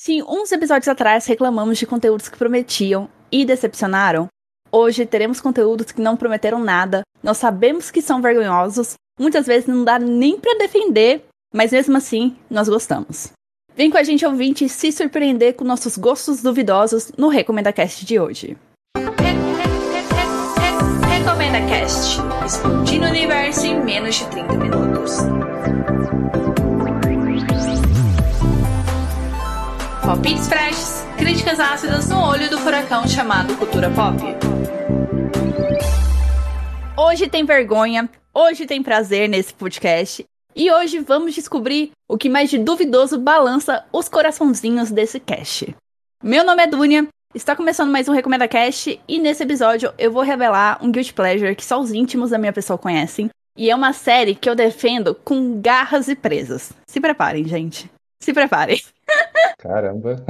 Se uns episódios atrás reclamamos de conteúdos que prometiam e decepcionaram, hoje teremos conteúdos que não prometeram nada, nós sabemos que são vergonhosos, muitas vezes não dá nem para defender, mas mesmo assim nós gostamos. Vem com a gente ouvinte se surpreender com nossos gostos duvidosos no Recomenda Cast de hoje. Recomenda Cast, explodindo o universo em menos de 30 minutos. Palpites freshes, críticas ácidas no olho do furacão chamado cultura pop. Hoje tem vergonha, hoje tem prazer nesse podcast e hoje vamos descobrir o que mais de duvidoso balança os coraçãozinhos desse cast. Meu nome é Dunia, está começando mais um Recomenda Cast e nesse episódio eu vou revelar um guilty pleasure que só os íntimos da minha pessoa conhecem. E é uma série que eu defendo com garras e presas. Se preparem, gente. Se preparem. Caramba.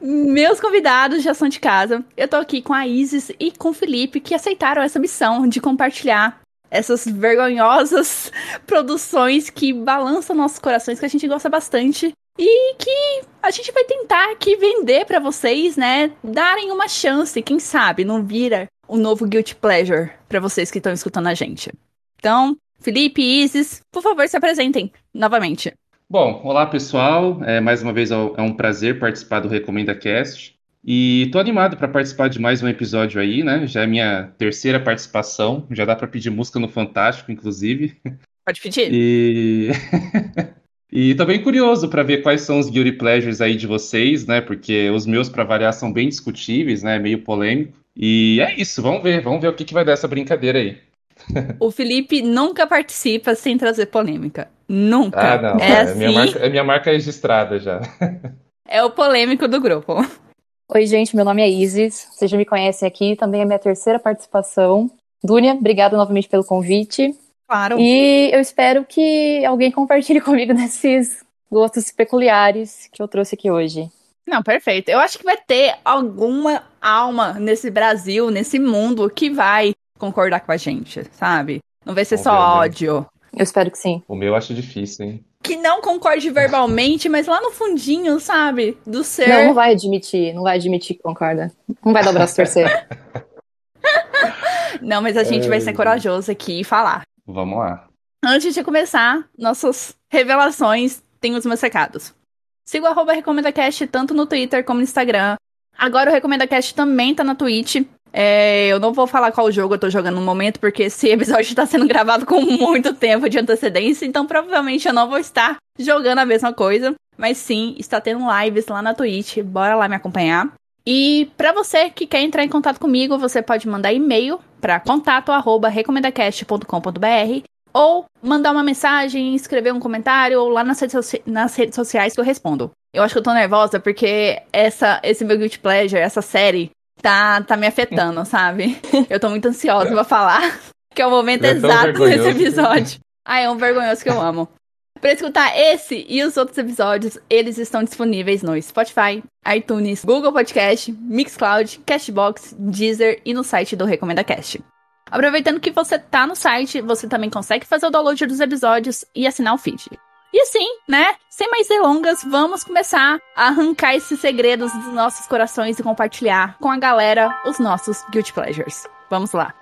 Meus convidados já são de casa. Eu tô aqui com a Isis e com o Felipe, que aceitaram essa missão de compartilhar essas vergonhosas produções que balançam nossos corações, que a gente gosta bastante. E que a gente vai tentar aqui vender para vocês, né? Darem uma chance, quem sabe não vira um novo Guilty Pleasure para vocês que estão escutando a gente. Então, Felipe e Isis, por favor, se apresentem novamente. Bom, olá pessoal, é, mais uma vez é, é um prazer participar do Recomenda Cast. E tô animado para participar de mais um episódio aí, né? Já é minha terceira participação, já dá para pedir música no Fantástico, inclusive. Pode pedir. E E tô bem curioso para ver quais são os guilty pleasures aí de vocês, né? Porque os meus, para variar, são bem discutíveis, né? Meio polêmico. E é isso, vamos ver, vamos ver o que, que vai dar essa brincadeira aí. O Felipe nunca participa sem trazer polêmica. Nunca. Ah, não. É, é assim... minha, marca, é minha marca registrada já. É o polêmico do grupo. Oi, gente, meu nome é Isis. Vocês já me conhecem aqui, também é minha terceira participação. Dúnia, obrigada novamente pelo convite. Claro. E eu espero que alguém compartilhe comigo nesses gostos peculiares que eu trouxe aqui hoje. Não, perfeito. Eu acho que vai ter alguma alma nesse Brasil, nesse mundo, que vai concordar com a gente, sabe? Não vai ser Vamos só ódio. Eu espero que sim. O meu eu acho difícil, hein? Que não concorde verbalmente, mas lá no fundinho, sabe? Do ser. Não, não vai admitir, não vai admitir que concorda. Não vai dar o braço torcer. não, mas a gente vai ser corajoso aqui e falar. Vamos lá. Antes de começar nossas revelações, tem os meus recados. Siga o arroba RecomendaCast tanto no Twitter como no Instagram. Agora o RecomendaCast também tá na Twitch. É, eu não vou falar qual jogo eu tô jogando no momento, porque esse episódio tá sendo gravado com muito tempo de antecedência, então provavelmente eu não vou estar jogando a mesma coisa. Mas sim, está tendo lives lá na Twitch, bora lá me acompanhar. E para você que quer entrar em contato comigo, você pode mandar e-mail para contato@recomendacast.com.br ou mandar uma mensagem, escrever um comentário ou lá nas redes, nas redes sociais que eu respondo. Eu acho que eu tô nervosa porque essa, esse meu guilty pleasure, essa série, tá, tá me afetando, sabe? Eu tô muito ansiosa pra falar, que é o momento é exato desse episódio. Ah, é um vergonhoso que eu amo. Para escutar esse e os outros episódios, eles estão disponíveis no Spotify, iTunes, Google Podcast, Mixcloud, Cashbox, Deezer e no site do Recomenda Cast. Aproveitando que você tá no site, você também consegue fazer o download dos episódios e assinar o feed. E assim, né? Sem mais delongas, vamos começar a arrancar esses segredos dos nossos corações e compartilhar com a galera os nossos Guilty Pleasures. Vamos lá!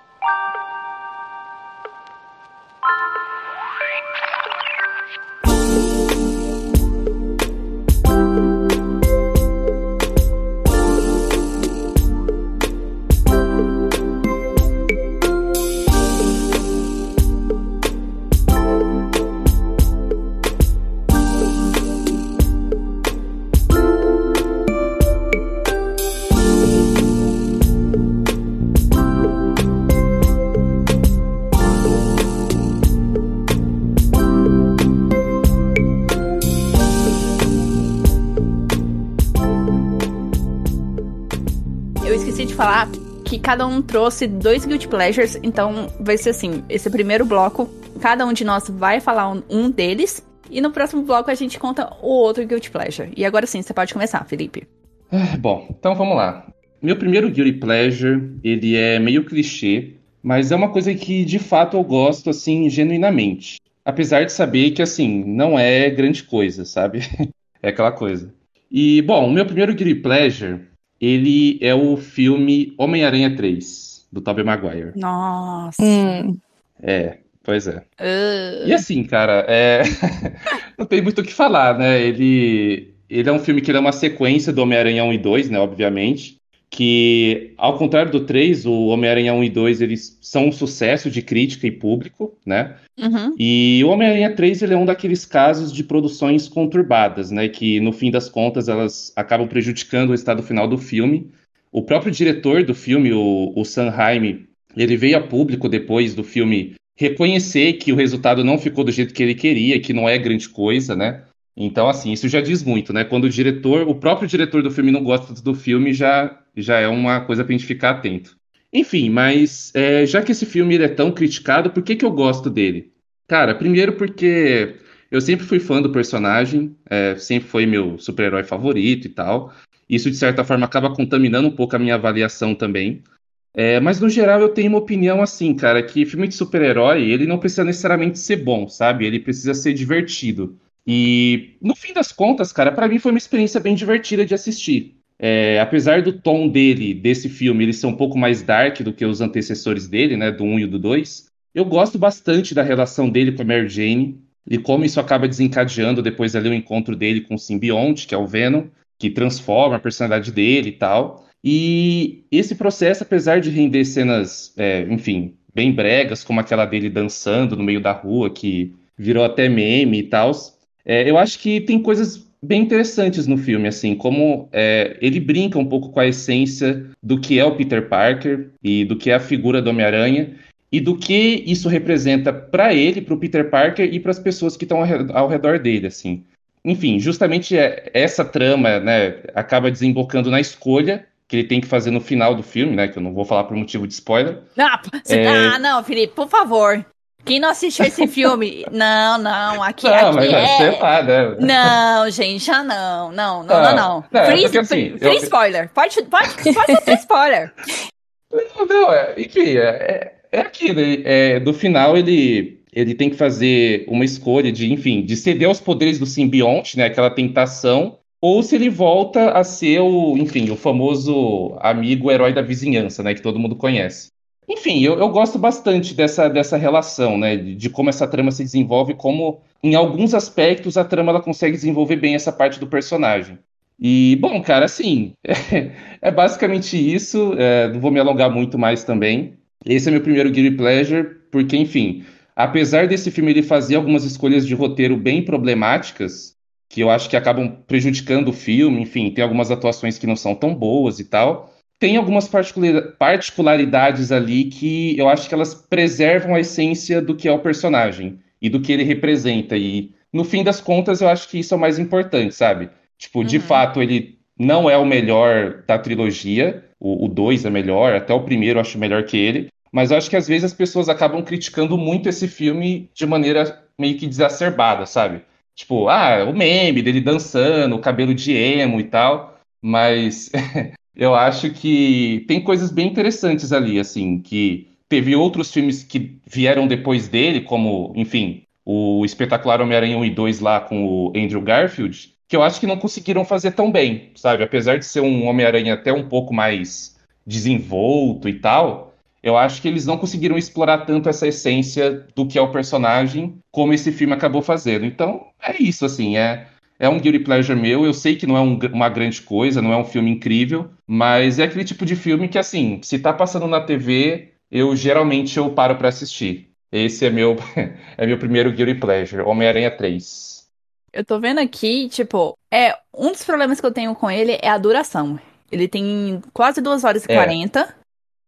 Falar que cada um trouxe dois Guilty Pleasures, então vai ser assim: esse primeiro bloco, cada um de nós vai falar um, deles, e no próximo bloco a gente conta o outro Guilty Pleasure. E agora sim, você pode começar, Felipe. Ah, bom, então vamos lá. Meu primeiro Guilty Pleasure, ele é meio clichê, mas é uma coisa que de fato eu gosto, assim, genuinamente. Apesar de saber que, assim, não é grande coisa, sabe? é aquela coisa. E, bom, o meu primeiro Guilty Pleasure, ele é o filme Homem-Aranha 3, do Tobey Maguire. Nossa. Hum, É, pois é. Uh. E assim, cara, é... não tem muito o que falar, né? Ele, ele é um filme que ele é uma sequência do Homem-Aranha 1 e 2, né? Obviamente. Que, ao contrário do 3, o Homem-Aranha 1 e 2 eles são um sucesso de crítica e público, né? Uhum. E o Homem-Aranha 3 ele é um daqueles casos de produções conturbadas, né? Que no fim das contas elas acabam prejudicando o estado final do filme. O próprio diretor do filme, o, o Sam Raimi, ele veio a público depois do filme reconhecer que o resultado não ficou do jeito que ele queria, que não é grande coisa, né? Então, assim, isso já diz muito, né? Quando o diretor, o próprio diretor do filme não gosta do filme, já, já é uma coisa pra gente ficar atento. Enfim, mas é, já que esse filme é tão criticado, por que que eu gosto dele? Cara, primeiro porque eu sempre fui fã do personagem, é, sempre foi meu super-herói favorito e tal. Isso, de certa forma, acaba contaminando um pouco a minha avaliação também. É, mas, no geral, eu tenho uma opinião assim, cara, que filme de super-herói, ele não precisa necessariamente ser bom, sabe? Ele precisa ser divertido. E, no fim das contas, cara, pra mim foi uma experiência bem divertida de assistir. É, apesar do tom dele, desse filme, ele ser um pouco mais dark do que os antecessores dele, né, do 1 e do 2, eu gosto bastante da relação dele com a Mary Jane e como isso acaba desencadeando depois ali o encontro dele com o simbionte, que é o Venom, que transforma a personalidade dele e tal. E esse processo, apesar de render cenas, é, enfim, bem bregas, como aquela dele dançando no meio da rua, que virou até meme e tal, é, eu acho que tem coisas bem interessantes no filme, assim, como é, ele brinca um pouco com a essência do que é o Peter Parker e do que é a figura do Homem-Aranha e do que isso representa para ele, para o Peter Parker e para as pessoas que estão ao, re- ao redor dele, assim. Enfim, justamente é- essa trama, né, acaba desembocando na escolha que ele tem que fazer no final do filme, né, que eu não vou falar por motivo de spoiler. Ah, É. ah, não, Felipe, por favor. Quem não assistiu esse filme? não, não, aqui, não, aqui mas é... sei lá, né? Não, gente, ah, não, não, não, Não, não, não. não, é Free, porque assim, free eu- spoiler. Pode, pode, pode ser spoiler. Não, não, é, enfim, é, é, é aquilo. é, do final, ele, ele tem que fazer uma escolha de, enfim, de ceder aos poderes do simbionte, né? Aquela tentação, ou se ele volta a ser o, enfim, o famoso amigo herói da vizinhança, né? Que todo mundo conhece. Enfim, eu, eu gosto bastante dessa, dessa relação, né? De, de como essa trama se desenvolve, como, em alguns aspectos, a trama ela consegue desenvolver bem essa parte do personagem. E, bom, cara, assim, é basicamente isso. é, não vou me alongar muito mais também. Esse é meu primeiro Guilty Pleasure, porque, enfim, apesar desse filme ele fazer algumas escolhas de roteiro bem problemáticas, que eu acho que acabam prejudicando o filme, enfim, tem algumas atuações que não são tão boas e tal. Tem algumas particula- particularidades ali que eu acho que elas preservam a essência do que é o personagem e do que ele representa. E, no fim das contas, eu acho que isso é o mais importante, sabe? Tipo, de Uhum. fato, ele não é o melhor da trilogia. O 2 é melhor, até o primeiro eu acho melhor que ele. Mas eu acho que às vezes as pessoas acabam criticando muito esse filme de maneira meio que exacerbada, sabe? Tipo, ah, o meme dele dançando, o cabelo de emo e tal. Mas eu acho que tem coisas bem interessantes ali, assim, que teve outros filmes que vieram depois dele, como, enfim, o espetacular Homem-Aranha 1 e 2 lá com o Andrew Garfield, que eu acho que não conseguiram fazer tão bem, sabe? Apesar de ser um Homem-Aranha até um pouco mais desenvolto e tal, eu acho que eles não conseguiram explorar tanto essa essência do que é o personagem, como esse filme acabou fazendo. Então, é isso, assim, é, é um guilty pleasure meu. Eu sei que não é um- uma grande coisa, não é um filme incrível, mas é aquele tipo de filme que, assim, se tá passando na TV, eu geralmente eu paro pra assistir. Esse é meu, é meu primeiro guilty pleasure, Homem-Aranha 3. Eu tô vendo aqui, tipo, é um dos problemas que eu tenho com ele é a duração. Ele tem quase 2 horas e É. 40.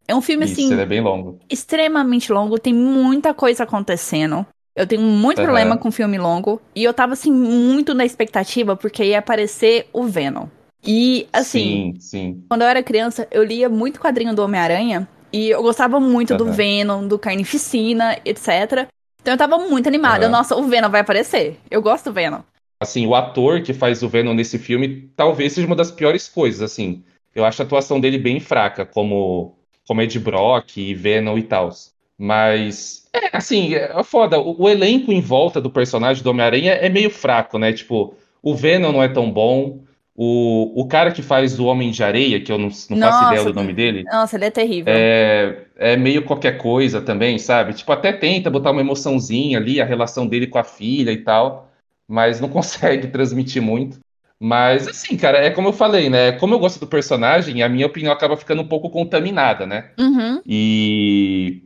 É um filme, Isso, assim, ele é bem longo. extremamente longo, tem muita coisa acontecendo. Eu tenho muito Aham. problema com filme longo. E eu tava, assim, muito na expectativa, porque ia aparecer o Venom. E, assim, Sim, sim. quando eu era criança, eu lia muito quadrinho do Homem-Aranha. E eu gostava muito do Aham. Venom, do Carnificina, etc. Então eu tava muito animada. Aham. Nossa, o Venom vai aparecer. Eu gosto do Venom. Assim, o ator que faz o Venom nesse filme talvez seja uma das piores coisas, assim. Eu acho a atuação dele bem fraca, como, como Ed Brock e Venom e tal. Mas, é, assim, é foda. O, o elenco em volta do personagem do Homem-Aranha é meio fraco, né? Tipo, o Venom não é tão bom, O, o cara que faz o Homem de Areia, que eu não, não Nossa, faço ideia do nome dele, Nossa, ele é terrível. é, é meio qualquer coisa também, sabe? Tipo, até tenta botar uma emoçãozinha ali, a relação dele com a filha e tal, mas não consegue transmitir muito. Mas, assim, cara, é como eu falei, né? Como eu gosto do personagem, a minha opinião acaba ficando um pouco contaminada, né? Uhum. E.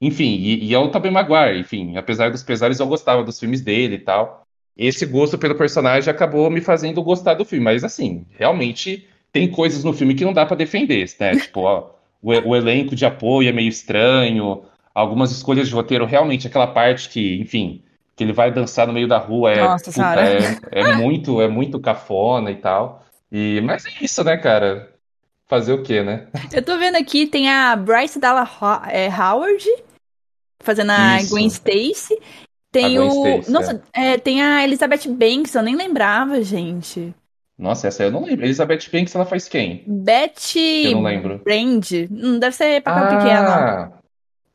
Enfim, e, e é o Tobey Maguire, enfim, apesar dos pesares, eu gostava dos filmes dele e tal. Esse gosto pelo personagem acabou me fazendo gostar do filme, mas assim, realmente tem coisas no filme que não dá pra defender, né? Tipo, ó, o, o elenco de apoio é meio estranho, algumas escolhas de roteiro, realmente aquela parte que, enfim, que ele vai dançar no meio da rua é, Nossa puta, é, é muito, é muito cafona e tal. E, mas é isso, né, cara? Fazer o quê, né? Eu tô vendo aqui, tem a Bryce Dallas Ho- é, Howard fazendo a Isso. Gwen Stacy. Tem A o. Stacy, Nossa, é, tem a Elizabeth Banks, eu nem lembrava, gente. Nossa, essa eu não lembro. Elizabeth Banks, ela faz quem? Betty Eu não lembro. Brand. Hum, deve ser papel pequeno.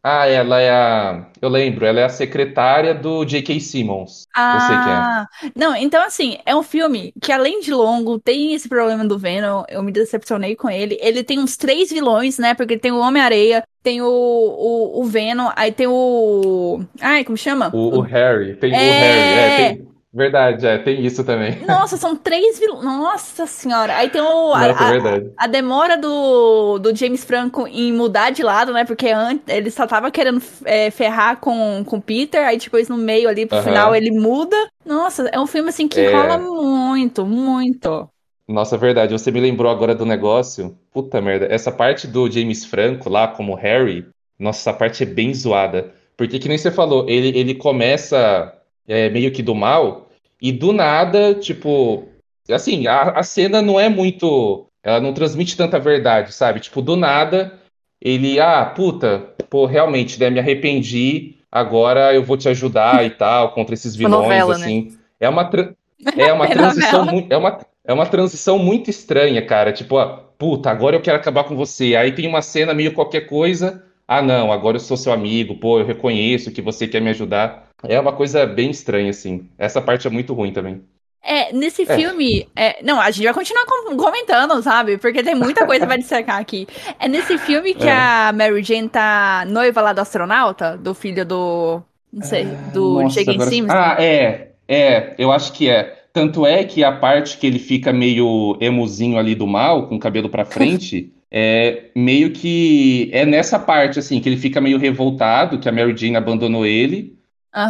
Ah, ah, ela é a. Eu lembro, ela é a secretária do J.K. Simmons. Eu sei quem é. Ah, não, então assim, é um filme que além de longo, tem esse problema do Venom, eu me decepcionei com ele. Ele tem uns três vilões, né? Porque tem o Homem-Areia, tem o, o, o Venom, aí tem o. Ai, como chama? O, o Harry, tem o É. Harry, é, tem. Verdade, é, tem isso também. Nossa, são três vilões. Nossa senhora. Aí tem o, a, Nossa, a- verdade. a demora do, do James Franco em mudar de lado, né? Porque antes ele só tava querendo é, ferrar com com o Peter, aí depois no meio ali pro final ele muda. Nossa, é um filme assim que É. enrola muito, muito. Nossa, verdade, você me lembrou agora do negócio. Puta merda, essa parte do James Franco lá como Harry, nossa, essa parte é bem zoada. Porque que nem você falou, ele, ele começa é, meio que do mal, e do nada, tipo, assim, a, a cena não é muito. Ela não transmite tanta verdade, sabe? Tipo, do nada, ele, ah, puta, pô, realmente, né, me arrependi, agora eu vou te ajudar e tal, contra esses vilões, novela, né? assim. É uma, é uma É transição muito, é uma, é uma transição muito estranha, cara. Tipo, ó, puta, agora eu quero acabar com você. Aí tem uma cena meio qualquer coisa. Ah, não, agora eu sou seu amigo, pô, eu reconheço que você quer me ajudar. É uma coisa bem estranha, assim. Essa parte é muito ruim também. É, nesse É. filme. é, não, a gente vai continuar com- comentando, sabe? Porque tem muita coisa pra dissecar aqui. É nesse filme que É. a Mary Jane tá noiva lá do astronauta, do filho do. Não sei, do Nossa, J.K. agora- Simmons. Ah, é, é, eu acho que é. Tanto é que a parte que ele fica meio emuzinho ali do mal, com o cabelo pra frente, é meio que é nessa parte, assim, que ele fica meio revoltado, que a Mary Jane abandonou ele.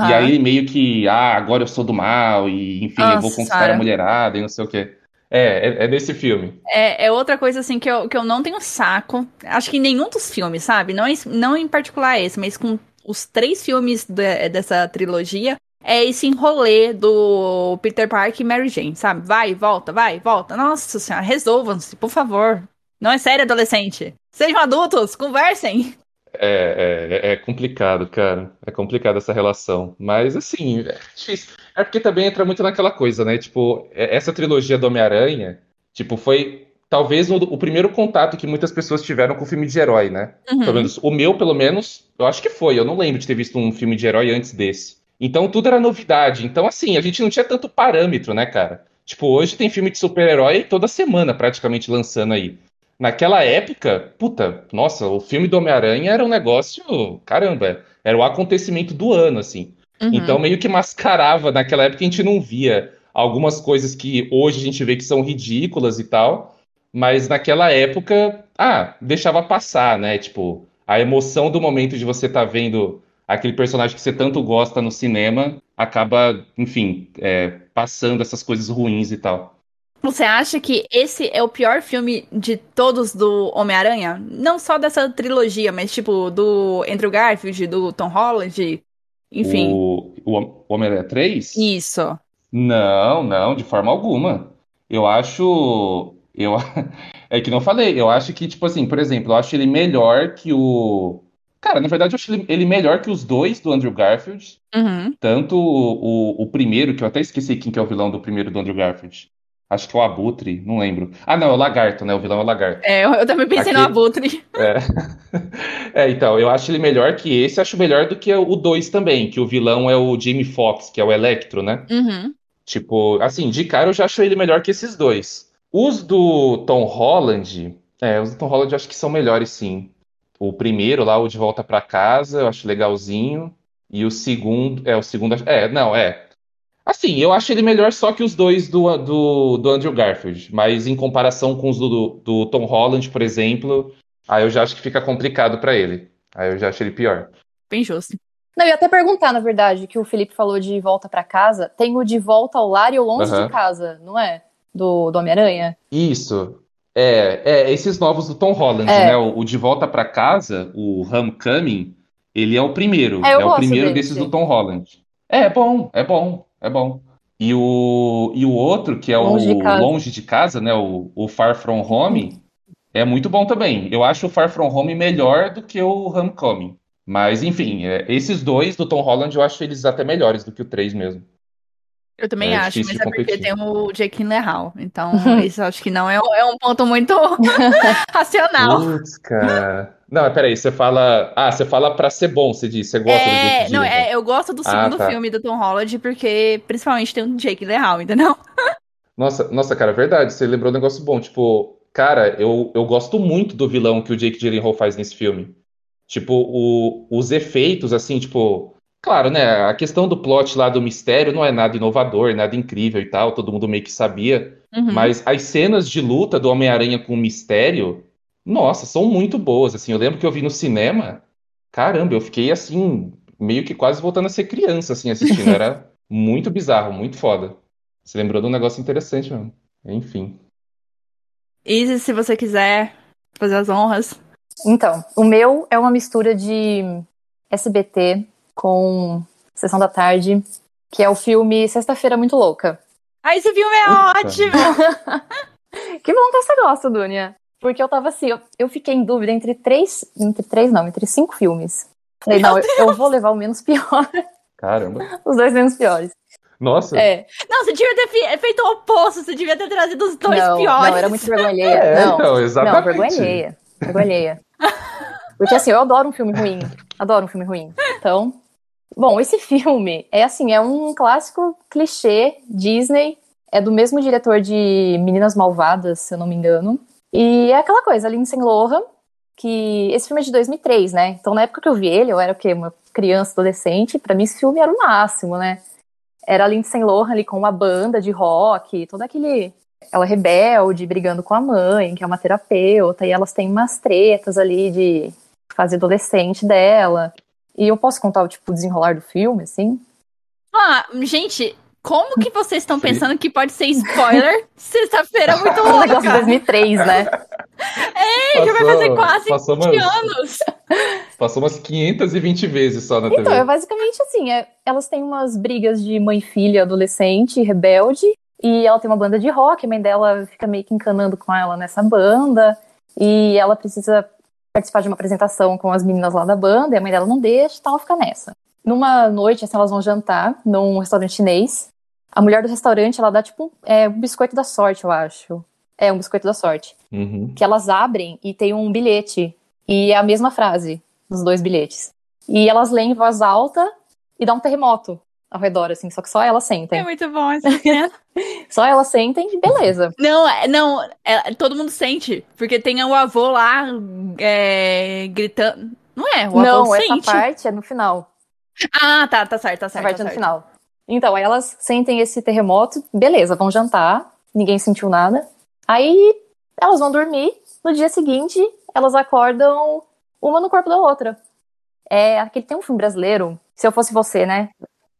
E aí ele meio que, ah, agora eu sou do mal, e enfim, eu vou conquistar a mulherada e não sei o quê. É, é, é desse filme. É, é outra coisa assim que eu, que eu não tenho saco. Acho que em nenhum dos filmes, sabe? Não, em- não em particular esse, mas com os três filmes de- dessa trilogia. É esse enrolê do Peter Parker e Mary Jane, sabe? Vai, volta, vai, volta. Nossa senhora, resolvam-se, por favor. Não é sério, adolescente. Sejam adultos, conversem. É, é, é complicado, cara. É complicado essa relação. Mas, assim, é difícil. É porque também entra muito naquela coisa, né? Tipo, é- essa trilogia do Homem-Aranha, tipo, foi talvez o, o primeiro contato que muitas pessoas tiveram com o filme de herói, né? Uhum. Pelo menos o meu, pelo menos, eu acho que foi. Eu não lembro de ter visto um filme de herói antes desse. Então tudo era novidade. Então, assim, a gente não tinha tanto parâmetro, né, cara? Tipo, hoje tem filme de super-herói toda semana praticamente lançando aí. Naquela época, puta, nossa, o filme do Homem-Aranha era um negócio, caramba, era o acontecimento do ano, assim. Uhum. Então meio que mascarava, naquela época a gente não via algumas coisas que hoje a gente vê que são ridículas e tal, mas naquela época, ah, deixava passar, né? Tipo, a emoção do momento de você estar vendo aquele personagem que você tanto gosta no cinema acaba, enfim, é, passando essas coisas ruins e tal. Você acha que esse é o pior filme de todos do Homem-Aranha? Não só dessa trilogia, mas tipo do Andrew Garfield, do Tom Holland, enfim. O, o Homem-Aranha 3? Isso. Não, não, de forma alguma. Eu acho. Eu, é que não falei. Eu acho que, tipo assim, por exemplo, eu acho ele melhor que o. Cara, na verdade, eu acho ele, melhor que os dois do Andrew Garfield. Uhum. Tanto o, o, o primeiro, que eu até esqueci quem que é o vilão do primeiro do Andrew Garfield. Acho que é o Abutre, não lembro. Ah, não, é o Lagarto, né? O vilão é o Lagarto. É, eu, também pensei no Aqui- Abutre. É, então, eu acho ele melhor que esse, acho melhor do que o 2 também, que o vilão é o Jamie Foxx, que é o Electro, né? Uhum. Tipo, assim, de cara eu já acho ele melhor que esses dois. Os do Tom Holland, é, os do Tom Holland eu acho que são melhores, sim. O primeiro lá, o De Volta para Casa, eu acho legalzinho. E o segundo, é, o segundo, é, não, é. Assim, eu acho ele melhor só que os dois do, do, do Andrew Garfield. Mas em comparação com os do, do Tom Holland, por exemplo, aí eu já acho que fica complicado para ele. Aí eu já acho ele pior. Bem justo. Não, eu ia até perguntar, na verdade, que o Felipe falou de volta para casa. Tem o de volta ao lar e o longe Aham. de casa, não é? Do, do Homem-Aranha? Isso. É, é, esses novos do Tom Holland, É. né? O, o De Volta para Casa, o Homecoming, ele é o primeiro. É, eu É o gosto primeiro dele, desses sim. do Tom Holland. É, é bom, é bom, é bom. E o, e o outro, que é o Longe de Casa. Longe de Casa, né? O, o Far From Home, é muito bom também. Eu acho o Far From Home melhor do que o Homecoming. Mas, enfim, é, esses dois do Tom Holland eu acho eles até melhores do que o três mesmo. Eu também É acho, difícil mas é de porque competir. tem o Jake Gyllenhaal. Então, isso eu acho que não é, é um ponto muito racional. Putz, cara. Não, peraí, você fala. Ah, você fala pra ser bom, você diz. Você gosta do É, Jake não, Gyllenhaal. é, eu gosto do Ah, segundo tá. filme do Tom Holland, porque principalmente tem o Jake Gyllenhaal, entendeu? Nossa, nossa, cara, verdade, você lembrou um negócio bom. Tipo, cara, eu, eu gosto muito do vilão que o Jake Gyllenhaal faz nesse filme. Tipo, o- os efeitos, assim, tipo. Claro, né? A questão do plot lá do mistério não é nada inovador, nada incrível e tal, todo mundo meio que sabia. Uhum. Mas as cenas de luta do Homem-Aranha com o mistério, nossa, são muito boas. Assim, eu lembro que eu vi no cinema, caramba, eu fiquei assim, meio que quase voltando a ser criança, assim, assistindo. Era muito bizarro, muito foda. Você lembrou de um negócio interessante mesmo. Enfim. Easy, se você quiser fazer as honras. Então, o meu é uma mistura de SBT com Sessão da Tarde, que é o filme Sexta-feira Muito Louca. Ai, esse filme é Puta. ótimo! Que bom que você gosta, Dunia. Porque eu tava assim, eu, eu fiquei em dúvida entre três, entre três não, entre cinco filmes. Falei, Meu não, eu, eu vou levar o menos pior, Caramba. os dois menos piores. Nossa. É, Não, você devia ter feito o oposto, você devia ter trazido os dois não, piores. não, era muito vergonha alheia. É, não, então, não, exatamente. vergonha alheia. Vergonha alheia. Porque assim, eu adoro um filme ruim. Adoro um filme ruim. Então, bom, esse filme é assim, é um clássico clichê Disney. É do mesmo diretor de Meninas Malvadas, se eu não me engano. E é aquela coisa, Lindsay Lohan, que esse filme é de 2003, né? Então, na época que eu vi ele, eu era o quê? Uma criança, adolescente. Pra mim, esse filme era o máximo, né? Era Lindsay Lohan ali com uma banda de rock, todo aquele ela rebelde, brigando com a mãe, que é uma terapeuta, e elas têm umas tretas ali de fase adolescente dela. E eu posso contar o tipo o desenrolar do filme, assim? Ah, gente, como que vocês estão pensando que pode ser spoiler? Sexta-feira é muito Um negócio de louca. 2003, né? já vai fazer quase passou 20 umas, anos. passou umas 520 vezes só na Então, TV. é basicamente assim, é- elas têm umas brigas de mãe e filha, adolescente, rebelde, e ela tem uma banda de rock, a mãe dela fica meio que encanando com ela nessa banda, e ela precisa participar de uma apresentação com as meninas lá da banda, e a mãe dela não deixa e tal, fica nessa. Numa noite, assim, elas vão jantar num restaurante chinês. A mulher do restaurante, ela dá tipo é, um biscoito da sorte, eu acho. É, um biscoito da sorte. Uhum. Que elas abrem e tem um bilhete. E é a mesma frase nos dois bilhetes. E elas leem em voz alta e dá um terremoto ao redor, assim, só que só elas É sentem. muito bom essa cena. Só elas sentem e beleza. Não, é- não, é- todo mundo sente. Porque tem o avô lá é, gritando. Não é? O avô não, essa sente. parte é no final. Ah, tá, tá certo, tá Essa certo. parte tá é no certo. final. Então, aí elas sentem esse terremoto, beleza, vão jantar, ninguém sentiu nada. Aí elas vão dormir, no dia seguinte elas acordam uma no corpo da outra. É aquele tem um filme brasileiro, Se Eu Fosse Você, né?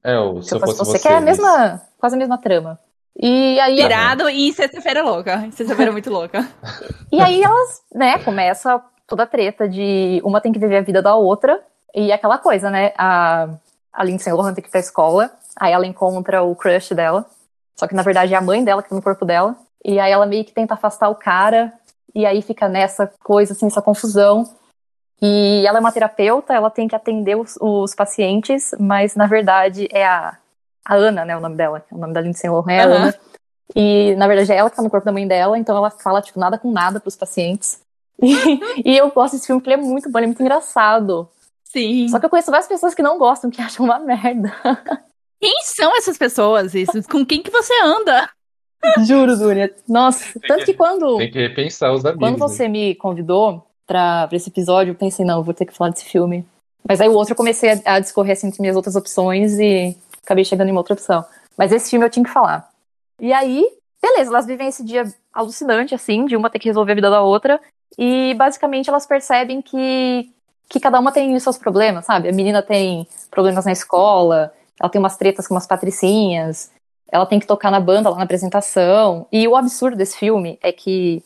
É, o Se, Eu Fosse, Você, que é a isso. mesma, quase a mesma trama. E aí, Pirado e sexta-feira louca. Sexta-feira muito louca. e aí elas, né, começa toda a treta de uma tem que viver a vida da outra, e aquela coisa, né, a, a Lindsay Lohan tem que ir pra escola, aí ela encontra o crush dela, só que na verdade é a mãe dela que tá no corpo dela, e aí ela meio que tenta afastar o cara, e aí fica nessa coisa, assim, essa confusão. E ela é uma terapeuta, ela tem que atender os, os pacientes, mas na verdade é a, a Ana, né, o nome dela, o nome da Lindsay Lohan é. Ana. E na verdade é ela que tá no corpo da mãe dela, então ela fala, tipo, nada com nada pros pacientes. E, e eu gosto desse filme porque ele é muito bom, ele é muito engraçado. Sim. Só que eu conheço várias pessoas que não gostam, que acham uma merda. Quem são essas pessoas? Isso? Com quem que você anda? Juro, Dunia. Nossa, tanto que quando, Tem que repensar os amigos. quando né? você me convidou pra esse episódio, eu pensei, não, eu vou ter que falar desse filme. Mas aí o outro eu comecei a, a discorrer assim, entre minhas outras opções e acabei chegando em uma outra opção. Mas esse filme eu tinha que falar. E aí, beleza, elas vivem esse dia alucinante, assim, de uma ter que resolver a vida da outra. E basicamente elas percebem que, que cada uma tem os seus problemas, sabe? A menina tem problemas na escola, ela tem umas tretas com umas patricinhas, ela tem que tocar na banda lá na apresentação. E o absurdo desse filme é que,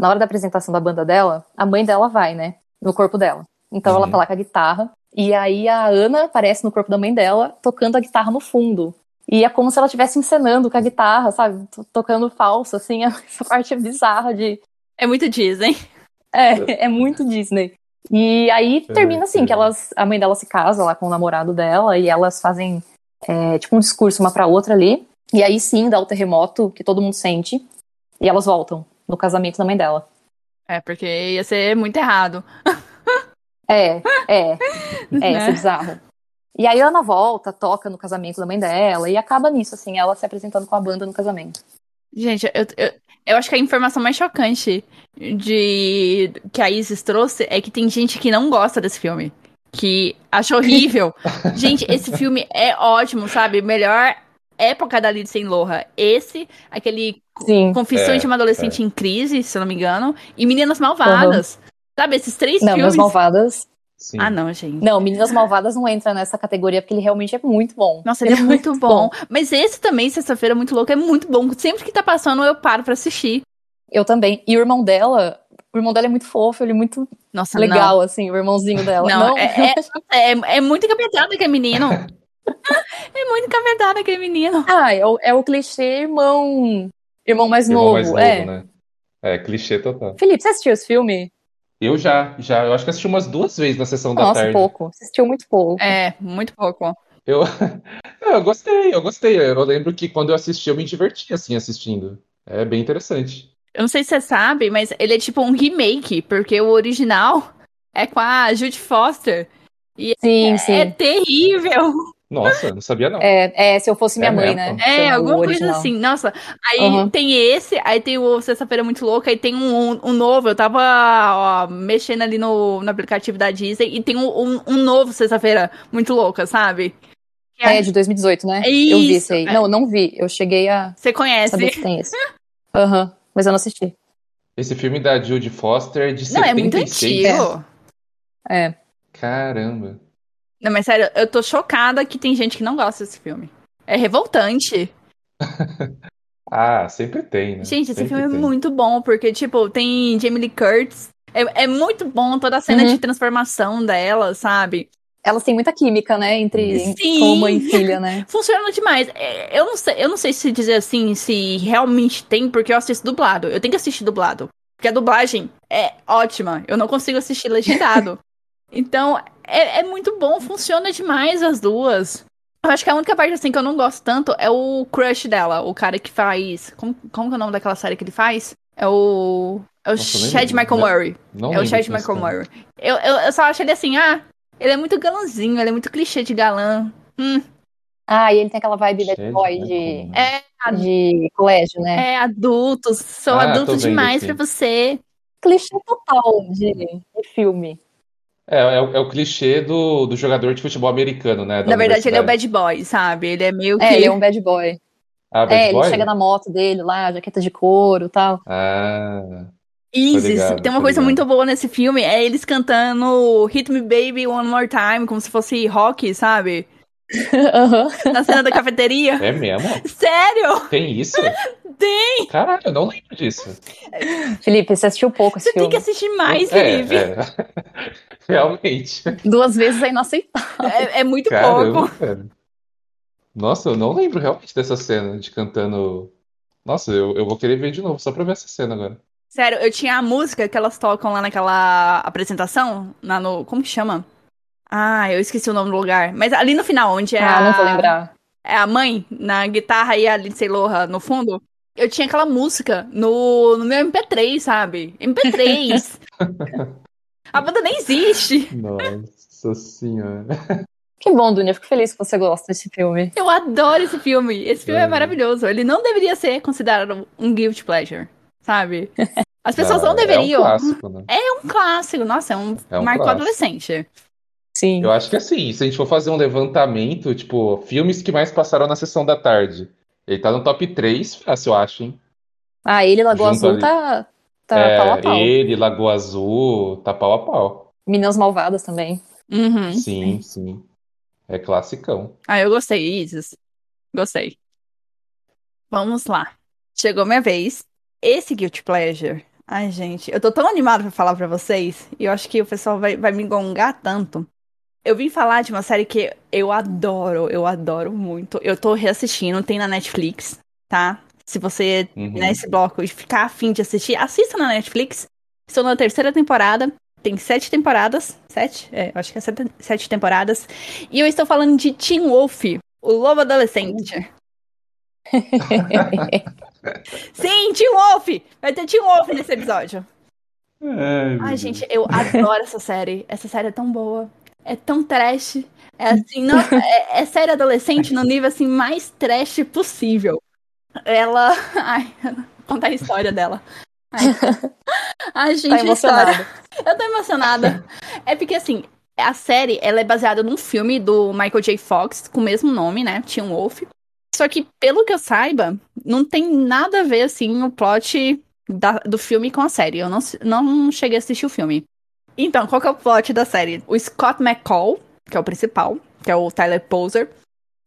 na hora da apresentação da banda dela, a mãe dela vai, né? No corpo dela. Então ela Uhum. tá lá com a guitarra. E aí a Ana aparece no corpo da mãe dela, tocando a guitarra no fundo. E é como se ela estivesse encenando com a guitarra, sabe? T- Tocando falso, assim. Essa parte é bizarra de. É muito Disney. É, é muito Disney. E aí É, termina assim, é. que elas, a mãe dela se casa lá com o namorado dela e elas fazem é, tipo um discurso uma pra outra ali. E aí sim dá o terremoto que todo mundo sente. E elas voltam no casamento da mãe dela. É, porque ia ser muito errado. É, é. É, Né? isso é bizarro. E aí a Ana volta, toca no casamento da mãe dela e acaba nisso, assim, ela se apresentando com a banda no casamento. Gente, eu, eu, eu acho que a informação mais chocante de que a Isis trouxe é que tem gente que não gosta desse filme. Que acha horrível. gente, esse filme é ótimo, sabe? Melhor época da Lindsay Lohan. Esse, aquele Sim. Confissões É, de uma Adolescente em Crise, se eu não me engano, e Meninas Malvadas. Sabe, esses três Não, Meninas filmes. Malvadas. Sim. Ah, não, gente. Não, Meninas Malvadas não entra nessa categoria porque ele realmente é muito bom. Nossa, ele é muito bom. Mas esse também, Sexta-feira Muito Louco, é muito bom. Sempre que tá passando, eu paro pra assistir. Eu também. E o irmão dela, o irmão dela é muito fofo, ele é muito Nossa, legal, assim, o irmãozinho dela. Não, é, é, é, é muito encapetado aquele menino. é muito encapetado aquele menino. Ah, é o, é o clichê irmão. Irmão mais Irmão novo. mais novo, é. né? É, clichê total. Felipe, você assistiu esse filme? Eu já, já. Eu acho que assisti umas duas vezes na sessão da Nossa, tarde. pouco. Você assistiu muito pouco. É, muito pouco. Eu, eu gostei, eu gostei. Eu lembro que quando eu assisti, eu me diverti assim assistindo. É bem interessante. Eu não sei se você sabe, mas ele é tipo um remake, porque o original é com a Judy Foster. Sim, sim. É terrível. Nossa, não sabia não. É, é, se eu fosse minha É mãe, mesmo? né? É, alguma coisa original. assim. Nossa, aí Uhum. tem esse, aí tem o Sexta-feira Muito Louca, aí tem um, um novo. Eu tava ó, mexendo ali no, no aplicativo da Disney e tem um, um, um novo Sexta-feira Muito Louca, sabe? Que É, de 2018, né? É eu vi isso, esse aí. é. Não, eu não vi. Eu cheguei a Você conhece? saber que tem esse. Aham, mas eu não assisti. Esse filme da Judy Foster é de Não, é muito 76. antigo. É. Caramba. Não, mas sério, eu tô chocada que tem gente que não gosta desse filme. É revoltante. Ah, sempre tem, né? Gente, esse Sempre filme é tem. muito bom, porque, tipo, tem Jamie Lee Curtis. É, é muito bom toda a cena Uhum. de transformação dela, sabe? Elas têm muita química, né? Entre Sim. mãe e filha, né? Funciona demais. É, Eu não sei, eu não sei se dizer assim, se realmente tem, porque eu assisto dublado. Eu tenho que assistir dublado. Porque a dublagem é ótima. Eu não consigo assistir legendado. então, é, é muito bom, funciona demais as duas. Eu acho que a única parte assim que eu não gosto tanto é o crush dela, o cara que faz. Como, como que é o nome daquela série que ele faz? É o. É o Nossa, Chad lembro. Michael Não- Murray. Não É o Chad Michael. Murray. Eu, eu, eu só acho ele assim, ah, ele é muito galãzinho, ele é muito clichê de galã. Hum, Ah, e ele tem aquela vibe bad Chad boy Michael de, é, de colégio, né? é adultos, sou Ah, adulto demais aqui. pra você. Clichê total de, de filme. É, é, o- é o clichê do, do jogador de futebol americano, né? da Na verdade, ele é o universidade. bad boy, sabe? Ele é meio que. É, ele é um bad boy. Ah, bad é, ele boy? chega na moto dele lá, jaqueta de couro e tal. Ah, Isis. ligado, Tem uma tô coisa ligado. muito boa nesse filme, é eles cantando Hit Me Baby One More Time, como se fosse rock, sabe? Na cena da cafeteria. é mesmo? Sério? Tem isso? Tem! Caralho, eu não lembro disso. Felipe, você assistiu pouco esse Você tem filme. que assistir mais, É, Felipe. é. Realmente. Duas vezes é inaceitável. É, é muito Caramba, pouco. cara. Nossa, eu não lembro realmente dessa cena de cantando. Nossa, eu, eu vou querer ver de novo, só pra ver essa cena agora. Sério, eu tinha a música que elas tocam lá naquela apresentação, lá no. Como que chama? Ah, eu esqueci o nome do lugar. Mas ali no final, onde é Ah, a, não vou lembrar. é a mãe na guitarra e a Lindsay Lohan no fundo, eu tinha aquela música no, no meu MP3, sabe? MP3. a banda nem existe. Nossa senhora. Que bom, Dunia. Fico feliz que você gosta desse filme. Eu adoro esse filme. Esse filme é, É. maravilhoso. Ele não deveria ser considerado um guilty pleasure, sabe? As pessoas não, É deveriam. um clássico, né? É um clássico. Nossa, é um, É um marco clássico. adolescente. Sim. Eu acho que assim, se a gente for fazer um levantamento, tipo, filmes que mais passaram na sessão da tarde. Ele tá no top 3, fácil, eu acho, hein? Ah, ele Lagoa Junto Azul ali. tá, tá É, pau a pau. ele, Lagoa Azul, tá pau a pau. Meninas Malvadas também. Uhum. Sim, sim. É classicão. Ah, eu gostei, Isis. Gostei. Vamos lá. Chegou minha vez. Esse Guilty Pleasure. Ai, gente, eu tô tão animada pra falar pra vocês. E eu acho que o pessoal vai, vai me gongar tanto. Eu vim falar de uma série que eu adoro, eu adoro muito. Eu tô reassistindo, tem na Netflix, tá? Se você, Uhum. nesse bloco, ficar afim de assistir, assista na Netflix. Estou na terceira temporada. Tem sete temporadas. Sete? É, acho que é sete, sete temporadas. E eu estou falando de Teen Wolf, o lobo adolescente. Sim, Teen Wolf! Vai ter Teen Wolf nesse episódio. Ai, Ai, gente, eu adoro essa série. Essa série é tão boa. É tão trash. É assim, não, é, é série adolescente no nível assim mais trash possível. Ela. Ai, contar a história dela. Ai, Ai gente, Tá emocionada. Eu tô emocionada. É porque, assim, a série, ela é baseada num filme do Michael J. Fox, com o mesmo nome, né? Teen Wolf. Só que, pelo que eu saiba, não tem nada a ver, assim, o plot da- do filme com a série. Eu não, não cheguei a assistir o filme. Então, qual que é o plot da série? O Scott McCall, que é o principal, que é o Tyler Poser,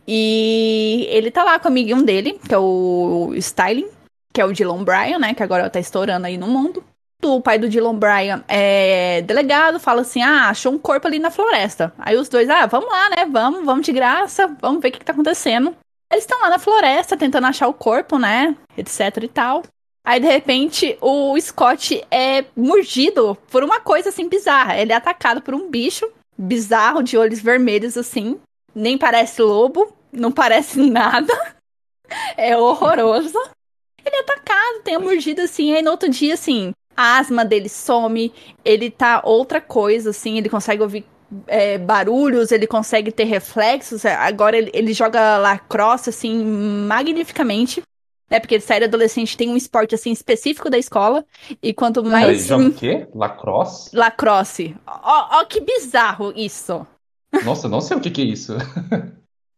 e ele tá lá com o amiguinho dele, que é o Styling, que é o Dylan Bryan, né? Que agora tá estourando aí no mundo o pai do Dylan Bryan é delegado, fala assim: ah, achou um corpo ali na floresta. Aí os dois, ah, vamos lá, né? Vamos, vamos de graça, vamos ver o que, que tá acontecendo. Eles estão lá na floresta tentando achar o corpo, né? Etc e tal. Aí, de repente, o Scott é mordido por uma coisa assim bizarra. Ele é atacado por um bicho bizarro de olhos vermelhos assim. Nem parece lobo, não parece nada. É horroroso. Ele é atacado, tem a mordida assim. Aí no outro dia, assim, a asma dele some, ele tá outra coisa, assim, ele consegue ouvir é, barulhos, ele consegue ter reflexos. é, Agora ele, ele joga lacrosse, assim, magnificamente. É porque série adolescente tem um esporte, assim, específico da escola. E quanto Ele mais. joga o quê? Lacrosse? Lacrosse. Ó, ó, que bizarro isso. Nossa, não sei o que que é isso.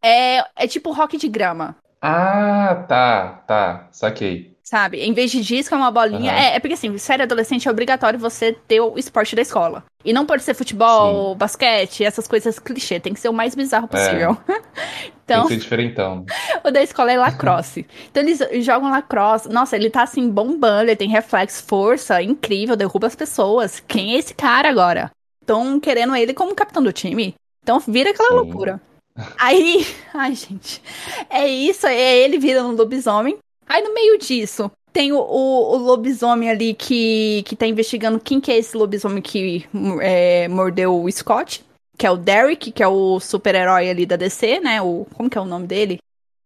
É, é tipo rock de grama. Ah, tá, tá, saquei. Sabe? Em vez de disco, é uma bolinha. Aham. É, é porque, assim, série adolescente é obrigatório você ter o esporte da escola. E não pode ser futebol, basquete, essas coisas clichê. Tem que ser o mais bizarro possível. Tem então, que ser diferentão. o da escola é lacrosse. então, eles jogam lacrosse. Nossa, ele tá, assim, bombando. Ele tem reflexo, força, incrível, derruba as pessoas. Quem é esse cara agora? Estão querendo ele como capitão do time. Então, vira aquela Sim. loucura. Aí, ai, gente, é isso, é ele virando um lobisomem. Aí no meio disso, tem o, o, o lobisomem ali que, que tá investigando quem que é esse lobisomem que é, mordeu o Scott, que é o Derek, que é o super-herói ali da DC, né? O, como que é o nome dele?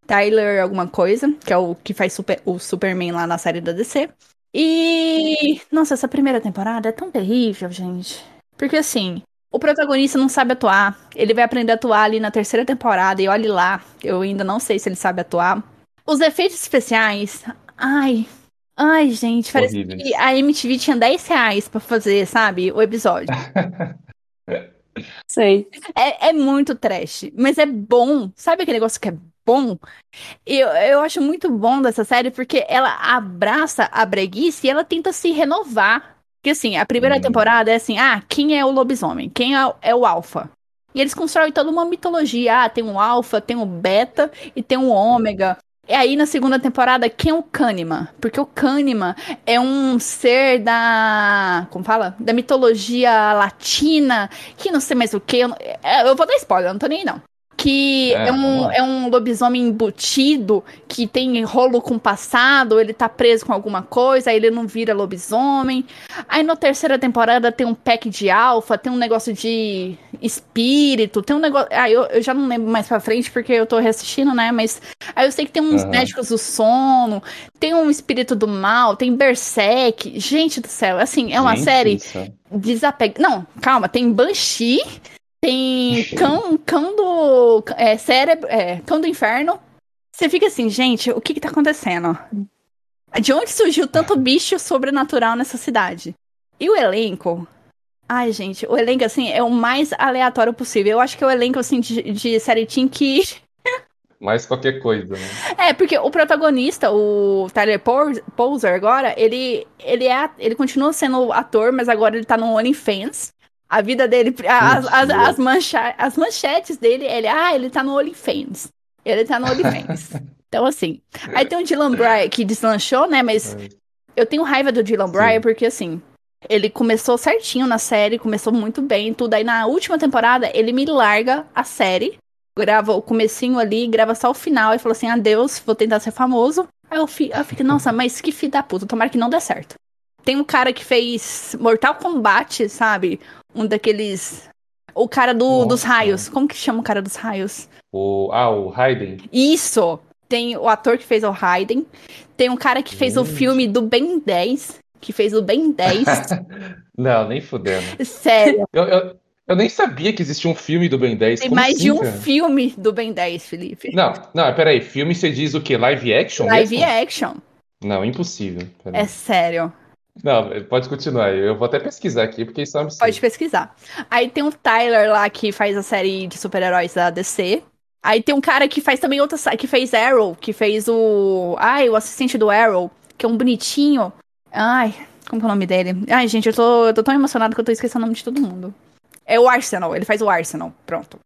Tyler alguma coisa, que é o que faz super, o Superman lá na série da DC. E, nossa, essa primeira temporada é tão terrível, gente. Porque assim, o protagonista não sabe atuar. Ele vai aprender a atuar ali na terceira temporada. E olhe lá, eu ainda não sei se ele sabe atuar. Os efeitos especiais. Ai. Ai, gente, parece Horríveis. que a MTV tinha 10 reais pra fazer, sabe? O episódio. Sei. É, é muito trash, mas é bom. Sabe aquele negócio que é bom? Eu, eu acho muito bom dessa série porque ela abraça a breguice e ela tenta se renovar. Porque assim, a primeira Hum. temporada é assim: ah, quem é o lobisomem? Quem é, o- é o alfa? E eles constroem toda uma mitologia. Ah, tem um alfa, tem um beta e tem um ômega. E aí, na segunda temporada, quem é o Kahneman? Porque o Kahneman é um ser da. Como fala? Da mitologia latina, que não sei mais o que. Eu, é, eu vou dar spoiler, eu não tô nem aí, não. Que É, é, um, é um lobisomem embutido, que tem rolo com o passado, ele tá preso com alguma coisa, aí ele não vira lobisomem. Aí na terceira temporada tem um pack de alfa, tem um negócio de espírito, tem um negócio. Ah, eu, eu já não lembro mais pra frente porque eu tô reassistindo, né? Mas aí eu sei que tem uns Aham. médicos do sono, tem um espírito do mal, tem Berserk. Gente do céu, assim, é uma Gente série céu. desapega. Não, calma, tem Banshee, Tem cão, cão do. É, cérebro. É, cão do inferno. Você fica assim, gente, o que que tá acontecendo? De onde surgiu tanto bicho sobrenatural nessa cidade? E o elenco? Ai, gente, o elenco, assim, é o mais aleatório possível. Eu acho que é o elenco, assim, de, de série Teen que. Mais qualquer coisa, né? É, porque o protagonista, o Tyler Poser, agora, ele, ele, é, ele continua sendo ator, mas agora ele tá no OnlyFans. A vida dele, as, as, as, mancha, as manchetes dele, ele, ah, ele tá no OnlyFans. Ele tá no OnlyFans. então, assim. Aí tem o Dylan Bryan que deslanchou, né? Mas é. eu tenho raiva do Dylan Bryan porque, assim, ele começou certinho na série, começou muito bem, tudo. Aí na última temporada, ele me larga a série, grava o comecinho ali, grava só o final e falou assim: adeus, vou tentar ser famoso. Aí eu, fi, eu fiquei, nossa, mas que filho da puta, tomara que não dê certo. Tem um cara que fez Mortal Kombat, sabe? Um daqueles. O cara do, dos raios. Como que chama o cara dos raios? O, ah, o Raiden. Isso! Tem o ator que fez o Raiden. Tem um cara que fez o filme do Ben 10. Que fez o Ben 10. Não, nem fudendo. Sério. Eu, eu, eu, nem sabia que existia um filme do Ben 10. Tem Como mais assim, de um cara? filme do Ben 10, Felipe. Não, não, peraí. Filme você diz o quê? Live action? Live mesmo? action. Não, impossível. Peraí. É sério. Não, pode continuar. Eu vou até pesquisar aqui, porque isso é um absurdo. Pode pesquisar. Aí tem o Tyler lá que faz a série de super-heróis da DC. Aí tem um cara que faz também outra que fez Arrow, que fez o. Ai, o assistente do Arrow, que é um bonitinho. Ai, como é o nome dele? Ai, gente, eu tô, eu tô tão emocionado que eu tô esquecendo o nome de todo mundo. É o Arsenal, ele faz o Arsenal. Pronto.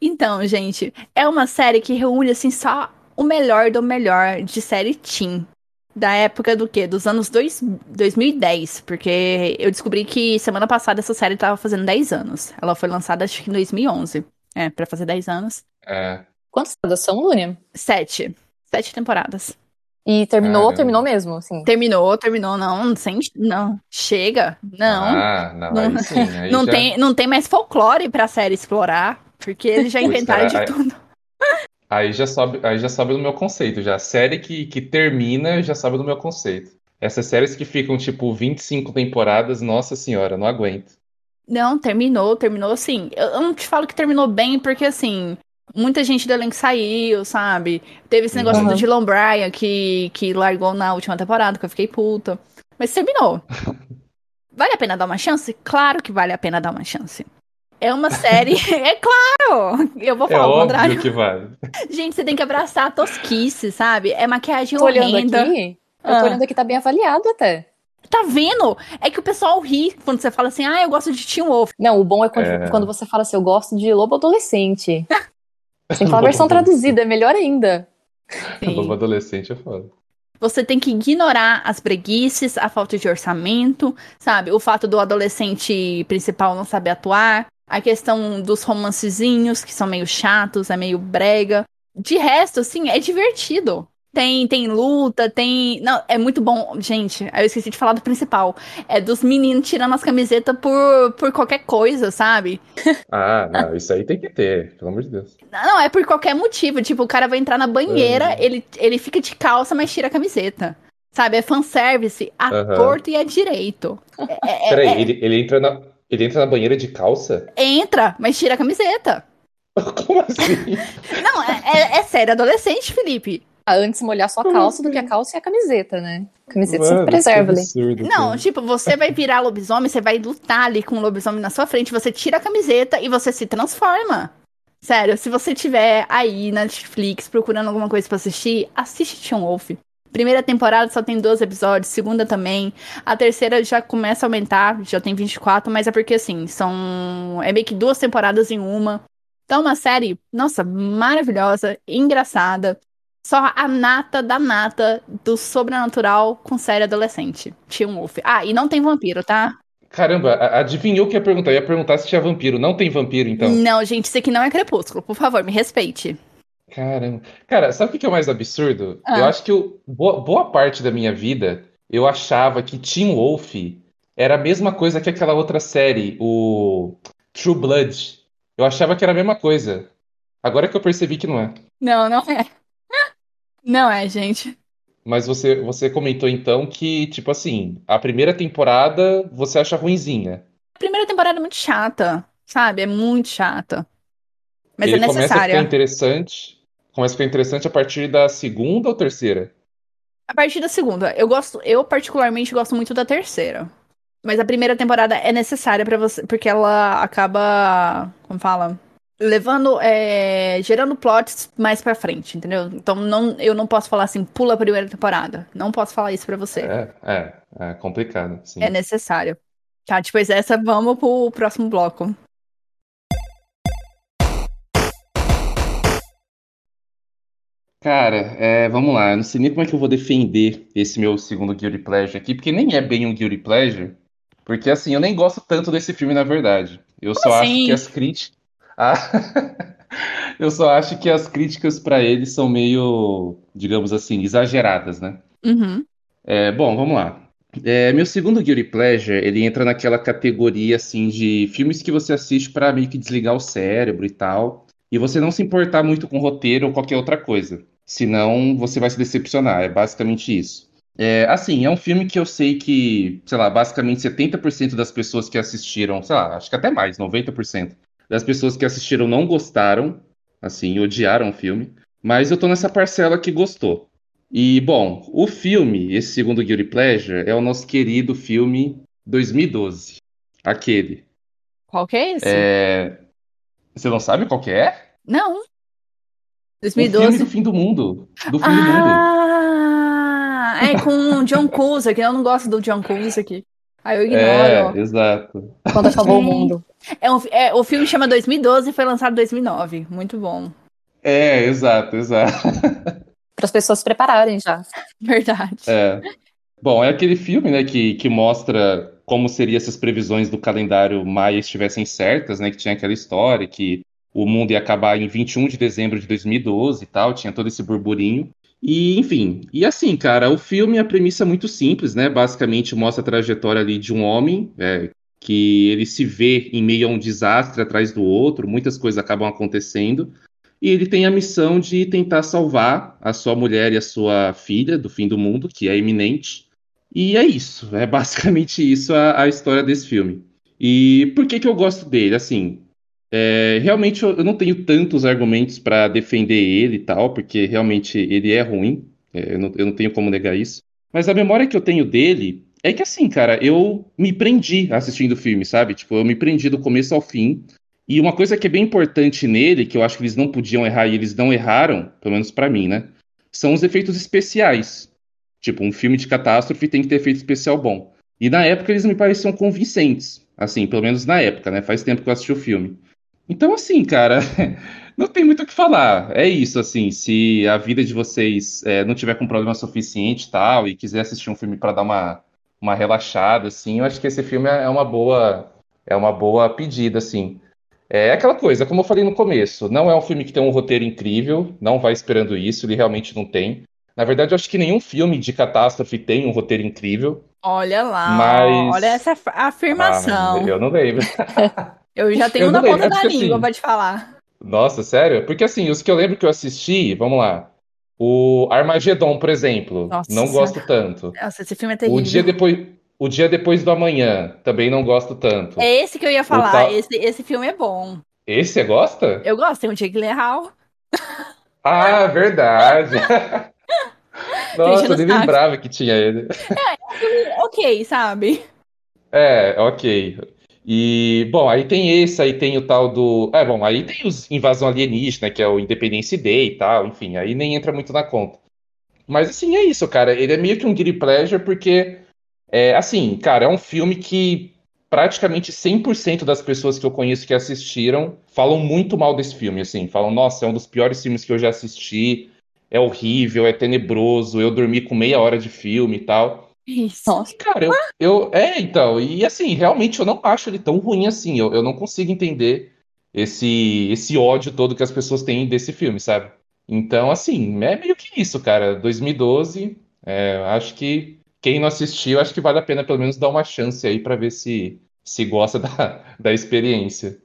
Então, gente, é uma série que reúne, assim, só o melhor do melhor de série Teen da época do quê? Dos anos dois, 2010, porque eu descobri que semana passada essa série tava fazendo 10 anos. Ela foi lançada acho que em 2011. É, pra fazer 10 anos. É. Quantas temporadas são, Lúnia? Sete. Sete temporadas. E terminou, terminou mesmo, sim. Terminou, terminou, não, sem, não, chega, não. Ah, não, não, aí sim, aí não já... tem, não tem mais folclore pra série explorar, porque eles já inventaram de aí- tudo. Aí já sobe, aí já sobe no meu conceito, já. A série que, que termina já sobe no meu conceito. Essas séries que ficam, tipo, 25 temporadas, nossa senhora, não aguento. Não, terminou, terminou assim. Eu, eu não te falo que terminou bem, porque assim, muita gente do elenco saiu, sabe? Teve esse negócio Uhum. do Dylan Bryan que, que largou na última temporada, que eu fiquei puta. Mas terminou. Vale a pena dar uma chance? Claro que vale a pena dar uma chance. É uma série. é claro! Eu vou É falar o óbvio contrário. que vale. Gente, você tem que abraçar a tosquice, sabe? É maquiagem Tô olhando horrenda. aqui. Eu Ah. tô olhando aqui, tá bem avaliado até. Tá vendo? É que o pessoal ri quando você fala assim, ah, eu gosto de Teen Wolf. Não, o bom é quando, É. quando você fala assim, eu gosto de lobo adolescente. Que falar a versão traduzida, é melhor ainda. Lobo adolescente é foda. Você tem que ignorar as preguiças, a falta de orçamento, sabe? O fato do adolescente principal não saber atuar, a questão dos romancezinhos que são meio chatos, é meio brega. De resto, assim, é divertido. Tem, tem luta, tem. Não, é muito bom. Gente, eu esqueci de falar do principal. É dos meninos tirando as camisetas por, por qualquer coisa, sabe? Ah, não, isso aí tem que ter, pelo amor de Deus. Não, é por qualquer motivo. Tipo, o cara vai entrar na banheira, Uhum. ele, ele fica de calça, mas tira a camiseta. Sabe? É fanservice a Aham. torto e a direito. É- é- Peraí, é- ele, ele entra na, ele entra na banheira de calça? entra, mas tira a camiseta. Como assim? Não, é, é- é sério, adolescente, Felipe. Ah, Antes molhar sua calça do que a calça e a camiseta, né? Camiseta Mano, sempre preserva ali. absurdo, Não, cara. tipo, você vai virar lobisomem, você vai lutar ali com o lobisomem na sua frente, você tira a camiseta e você se transforma. Sério, se você tiver aí na Netflix procurando alguma coisa pra assistir, assiste Teen Wolf. Primeira temporada só tem 12 episódios, segunda também. A terceira já começa a aumentar, já tem 24, mas é porque assim, são. É meio que duas temporadas em uma. Então, uma série, nossa, maravilhosa, engraçada. Só a nata da nata do sobrenatural com série adolescente. Teen Wolf. Ah, e não tem vampiro, tá? Caramba, adivinhou o que ia perguntar? Eu ia perguntar se tinha vampiro. Não tem vampiro, então? Não, gente, isso aqui não é crepúsculo. Por favor, me respeite. Caramba. Cara, sabe o que é o mais absurdo? Ah. Eu acho que eu- boa, boa parte da minha vida eu achava que Teen Wolf era a mesma coisa que aquela outra série, o True Blood. Eu achava que era a mesma coisa. Agora que eu percebi que não é. Não, não é. Não é, gente. Mas você, você comentou então que, tipo assim, a primeira temporada você acha ruinzinha. A primeira temporada é muito chata. Sabe? É muito chata. Mas Ele é começa a ficar necessária. interessante. Começa a ficar interessante a partir da segunda ou terceira? A partir da segunda. Eu gosto, eu particularmente gosto muito da terceira. Mas a primeira temporada é necessária pra você, porque ela acaba, como fala, levando, é, gerando plots mais pra frente, entendeu? Então não, eu não posso falar assim, pula a primeira temporada. Não posso falar isso pra você. É, é, é complicado, sim. É necessário. Tá, depois dessa, vamos pro próximo bloco. Cara, é, vamos lá. Eu não sei nem como é que eu vou defender esse meu segundo Guilty Pleasure aqui, porque nem é bem um Guilty Pleasure. Porque, assim, eu nem gosto tanto desse filme, na verdade. Eu só acho assim? que as críticas. Ah, eu só acho que as críticas pra ele são meio, digamos assim, exageradas, né? Uhum. É, bom, vamos lá. É, meu segundo Guilty Pleasure, ele entra naquela categoria, assim, de filmes que você assiste pra meio que desligar o cérebro e tal, e você não se importar muito com o roteiro ou qualquer outra coisa. Senão, você vai se decepcionar. É basicamente isso. É, assim, é um filme que eu sei que, sei lá, basicamente 70% das pessoas que assistiram, sei lá, acho que até mais, 90% das pessoas que assistiram não gostaram, assim, odiaram o filme, mas eu tô nessa parcela que gostou. E, bom, o filme, esse segundo Guilty Pleasure, é o nosso querido filme 2012. Aquele. Qual que é esse? É... Você não sabe qual que é? Não. O filme 2012. do fim do mundo. Do fim do mundo. Ah, é com o John Cusack. Eu não gosto do John Cusack. Aí eu É, ignoro. exato. Quando acabou o mundo. É um, é, o filme chama 2012 e foi lançado em 2009. Muito bom. É, exato, exato. Para as pessoas se prepararem já. Verdade. É. Bom, é aquele filme, né, que, que mostra como seriam essas previsões do calendário maia estivessem certas, né, que tinha aquela história que o mundo ia acabar em 21 de dezembro de 2012 e tal, tinha todo esse burburinho. E, enfim, e assim, cara, o filme, a premissa é muito simples, né, basicamente mostra a trajetória ali de um homem, é, que ele se vê em meio a um desastre atrás do outro, muitas coisas acabam acontecendo, e ele tem a missão de tentar salvar a sua mulher e a sua filha do fim do mundo, que é iminente. E é isso, é basicamente isso a, a história desse filme. E por que que eu gosto dele? Assim, é, realmente eu, eu não tenho tantos argumentos para defender ele e tal, porque realmente ele é ruim, é, eu, não, eu não tenho como negar isso. Mas a memória que eu tenho dele é que assim, cara, eu me prendi assistindo o filme, sabe? Tipo, eu me prendi do começo ao fim. E uma coisa que é bem importante nele, que eu acho que eles não podiam errar e eles não erraram, pelo menos pra mim, né? São os efeitos especiais. Tipo, um filme de catástrofe tem que ter efeito especial bom. E na época eles me pareciam convincentes. Assim, pelo menos na época, né? Faz tempo que eu assisti o filme. Então, assim, cara, não tem muito o que falar. É isso, assim. Se a vida de vocês é, não tiver com problema suficiente e tal, e quiser assistir um filme pra dar uma, uma relaxada, assim, eu acho que esse filme é uma boa, é uma boa pedida, assim. É aquela coisa, como eu falei no começo, não é um filme que tem um roteiro incrível, não vai esperando isso, ele realmente não tem. Na verdade, eu acho que nenhum filme de catástrofe tem um roteiro incrível, Olha lá, mas. olha essa af- afirmação. Ah, eu não lembro. Eu já tenho eu na lembro, ponta é da porque, língua assim, pra te falar. Nossa, sério? Porque assim, os que eu lembro que eu assisti, vamos lá. O Armagedon, por exemplo, Nossa não gosto tanto. Nossa, esse filme é O Dia terrível. Depois, o Dia Depois do Amanhã, também não gosto tanto. É esse que eu ia falar. tal... Esse, esse filme é bom. Esse você gosta? Eu gosto, tem o Jake Gyllenhaal. Ah, verdade. Nossa, eu nem lembrava que tinha ele. Ok, sabe? É, ok. E, bom, aí tem esse, aí tem o tal do. É, bom, aí tem os Invasão Alienígena, que é o Independence Day e tal, enfim, aí nem entra muito na conta. Mas, assim, é isso, cara. Ele é meio que um guilty pleasure, porque, é, assim, cara, é um filme que praticamente 100% das pessoas que eu conheço que assistiram falam muito mal desse filme, assim. Falam, nossa, é um dos piores filmes que eu já assisti, é horrível, é tenebroso, eu dormi com meia hora de filme e tal. Isso. Nossa. Cara, eu, eu. É, então, e assim, realmente eu não acho ele tão ruim assim. Eu, eu não consigo entender esse, esse ódio todo que as pessoas têm desse filme, sabe? Então, assim, é meio que isso, cara. 2012, é, acho que quem não assistiu, acho que vale a pena pelo menos dar uma chance aí pra ver se, se gosta da, da experiência.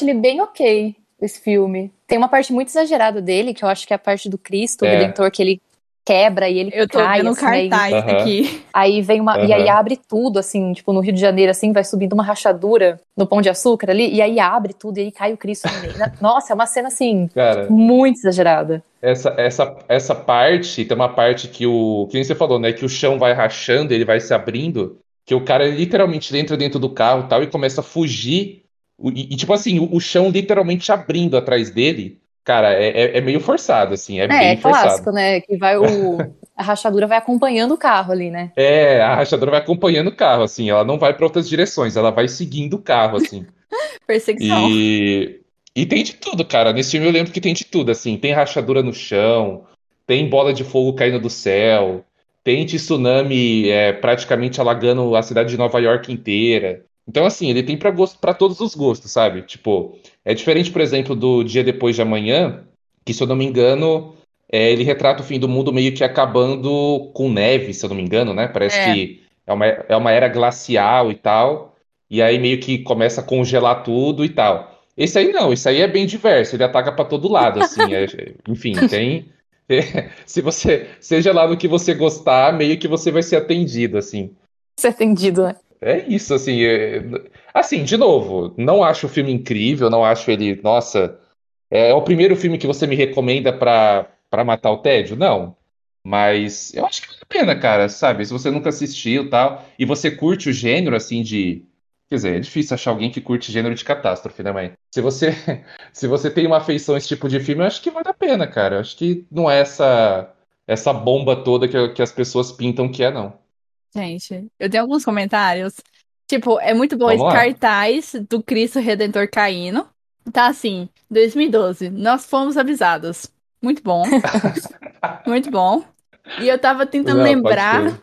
Ele bem ok, esse filme. Tem uma parte muito exagerada dele, que eu acho que é a parte do Cristo, o É. Redentor, que ele quebra e ele Eu tô cai, vendo assim, aí- cartaz Aham. aqui. Aí vem uma. E aí abre tudo, assim, tipo, no Rio de Janeiro, assim, vai subindo uma rachadura no pão de açúcar ali, e aí abre tudo, e aí cai o Cristo no meio. Nossa, é uma cena, assim, Cara, muito exagerada. essa, essa, essa parte, tem uma parte que o. Que nem você falou, né? Que o chão vai rachando, ele vai se abrindo, que o cara literalmente entra dentro do carro e tal e começa a fugir. E, e, tipo assim, o, o chão literalmente abrindo atrás dele. Cara, é, é- é meio forçado, assim, é, É, bem é clássico, forçado. né? Que vai o. A rachadura vai acompanhando o carro ali, né? É, a rachadora vai acompanhando o carro, assim, ela não vai para outras direções, ela vai seguindo o carro, assim. Perseguição. E, e tem de tudo, cara. Nesse filme eu lembro que tem de tudo, assim. Tem rachadura no chão, tem bola de fogo caindo do céu, tem tsunami é, praticamente alagando a cidade de Nova York inteira. Então, assim, ele tem pra gosto, para todos os gostos, sabe? Tipo, é diferente, por exemplo, do Dia Depois de Amanhã, que, se eu não me engano, é, ele retrata o fim do mundo meio que acabando com neve, se eu não me engano, né? Parece É. que é uma, é uma era glacial e tal. E aí meio que começa a congelar tudo e tal. Esse aí não, esse aí é bem diverso, ele ataca pra todo lado, assim. é- enfim, tem. Se você, seja lá no que você gostar, meio que você vai ser atendido, assim. Ser atendido, né? É isso, assim. é- Assim, de novo, não acho o filme incrível, não acho ele. Nossa, é, é o primeiro filme que você me recomenda pra matar o tédio? Não. Mas eu acho que vale a pena, cara, sabe? Se você nunca assistiu tal, e você curte o gênero, assim, de. Quer dizer, é difícil achar alguém que curte gênero de catástrofe, né, mãe? Se você, se você tem uma afeição a esse tipo de filme, eu acho que vale a pena, cara. Eu acho que não é essa, essa bomba toda que, que as pessoas pintam que é, não. Gente, eu tenho alguns comentários. Tipo, é muito bom Vamos esse lá. cartaz do Cristo Redentor caindo. Tá assim, 2012, nós fomos avisados. Muito bom. Muito bom. E eu tava tentando Não, pode lembrar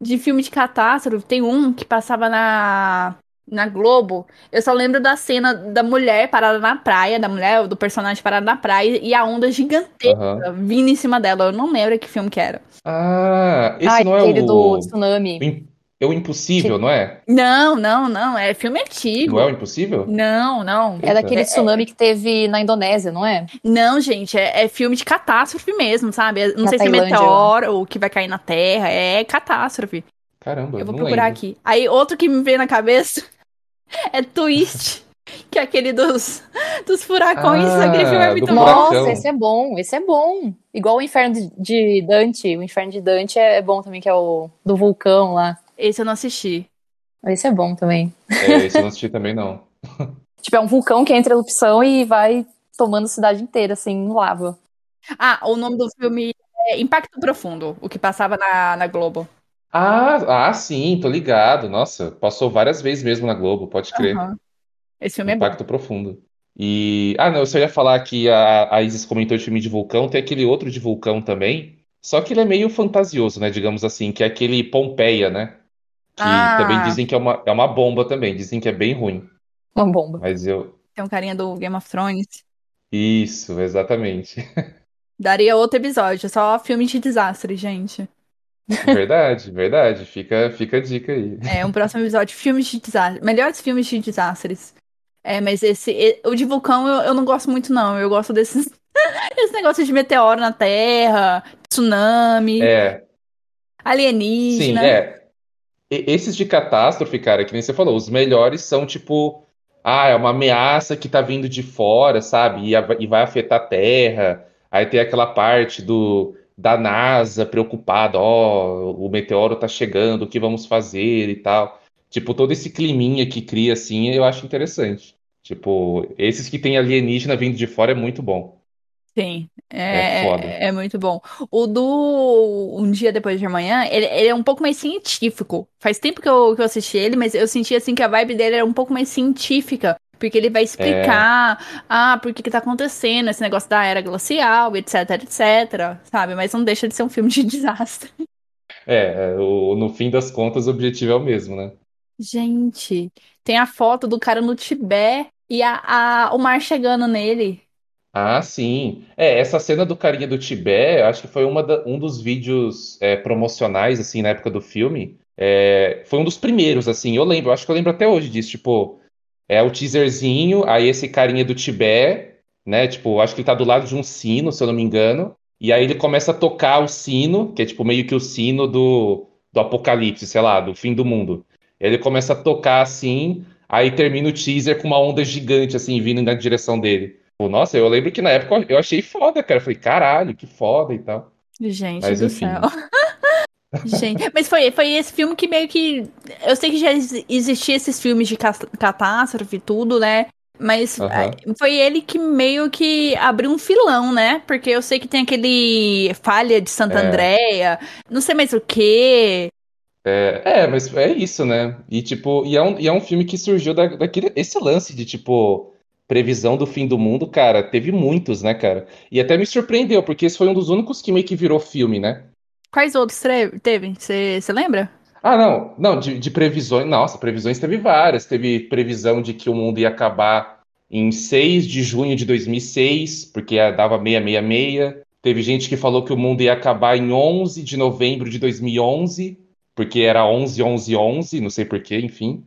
de filme de catástrofe. Tem um que passava na, na Globo. Eu só lembro da cena da mulher parada na praia, da mulher, do personagem parado na praia, e a onda gigantesca Aham. vindo em cima dela. Eu não lembro que filme que era. Ah, esse Ah, não é aquele o, do o tsunami. É o Impossível, não é? Não, não, não. É filme antigo. Não é o Impossível? Não, não. É daquele É- tsunami que teve na Indonésia, não é? Não, gente, é, é filme de catástrofe mesmo, sabe? É- Não Na sei se é Tailândia, meteoro que vai cair na Terra, é catástrofe. Caramba, Eu vou não procurar lembro. aqui. Aí, outro que me veio na cabeça é Twist, que é aquele dos, dos furacões. Ah, aquele filme é muito bom. Nossa, esse é bom, esse é bom. Igual o Inferno de- de Dante. O Inferno de Dante é bom também, que é o do vulcão lá. Esse eu não assisti. Esse é bom também. É, esse eu não assisti também, não. Tipo, é um vulcão que entra em erupção e vai tomando a cidade inteira, assim, em lava. Ah, o nome do filme é Impacto Profundo, o que passava na, na Globo. Ah, ah, sim, tô ligado. Nossa, passou várias vezes mesmo na Globo, pode crer. Aham. Esse filme é bom. Impacto Profundo. E. Ah, não, eu só ia falar que a, a Isis comentou de filme de vulcão, tem aquele outro de vulcão também. Só que ele é meio fantasioso, né? Digamos assim, que é aquele Pompeia, né? Que Ah. também dizem que é uma, é uma bomba também, dizem que é bem ruim. Uma bomba. Mas eu. Tem um carinha do Game of Thrones. Isso, exatamente. Daria outro episódio, só filme de desastre, gente. Verdade, verdade. Fica, fica a dica aí. É, um próximo episódio, filmes de desastre. Melhores filmes de desastres. É, mas esse. O de vulcão eu, eu não gosto muito, não. Eu gosto desses. Esse negócio de meteoro na Terra, tsunami, É, sim, alienígena. é. E- Esses de catástrofe, cara, que nem você falou, os melhores são tipo, ah, é uma ameaça que tá vindo de fora, sabe? E, a- e vai afetar a Terra. Aí tem aquela parte do da NASA preocupada, ó, o meteoro tá chegando, o que vamos fazer e tal. Tipo, todo esse climinha que cria assim, eu acho interessante. Tipo, esses que tem alienígena vindo de fora é muito bom. Sim, É é, foda. é, é muito bom. O do Um Dia Depois de Amanhã, ele, ele é um pouco mais científico. Faz tempo que eu, que eu assisti ele, mas eu senti assim que a vibe dele era um pouco mais científica. Porque ele vai explicar, ah, por que que tá acontecendo esse negócio da era glacial, etc, etc, sabe? Mas não deixa de ser um filme de desastre. É, é, o- no fim das contas, o objetivo é o mesmo, né? Gente, tem a foto do cara no Tibete e a, a- o mar chegando nele. Ah, sim. É, essa cena do carinha do Tibete, acho que foi uma da- um dos vídeos é, promocionais, assim, na época do filme. É, foi um dos primeiros, assim, eu lembro, acho que eu lembro até hoje disso, tipo, é o teaserzinho, aí esse carinha do Tibete, né, tipo, acho que ele tá do lado de um sino, se eu não me engano, E aí ele começa a tocar o sino, que é tipo meio que o sino do, do apocalipse, sei lá, do fim do mundo. Ele começa a tocar assim, aí termina o teaser com uma onda gigante, assim, vindo na direção dele. Pô, nossa, eu lembro que na época eu achei foda, cara. Eu falei, caralho, que foda e tal. Gente Mas, do enfim. céu. Gente, mas foi, foi esse filme que meio que. Eu sei que já ex- existia esses filmes de catástrofe e tudo, né? Mas foi ele que meio que abriu um filão, né? Porque eu sei que tem aquele Falha de Santa É. Andréia, não sei mais o quê. É, é, mas é isso, né? E tipo, e é um, e é um filme que surgiu da, daquele esse lance de tipo previsão do fim do mundo, cara, teve muitos, né, cara? E até me surpreendeu, porque esse foi um dos únicos que meio que virou filme, né? Quais outros teve? Você lembra? Ah, não, não, de, de previsões, nossa, previsões teve várias. Teve previsão de que o mundo ia acabar em 6 de junho de 2006, porque ia- dava 666. Teve gente que falou que o mundo ia acabar em 11 de novembro de 2011, porque era 11, 11, 11, não sei porquê, enfim.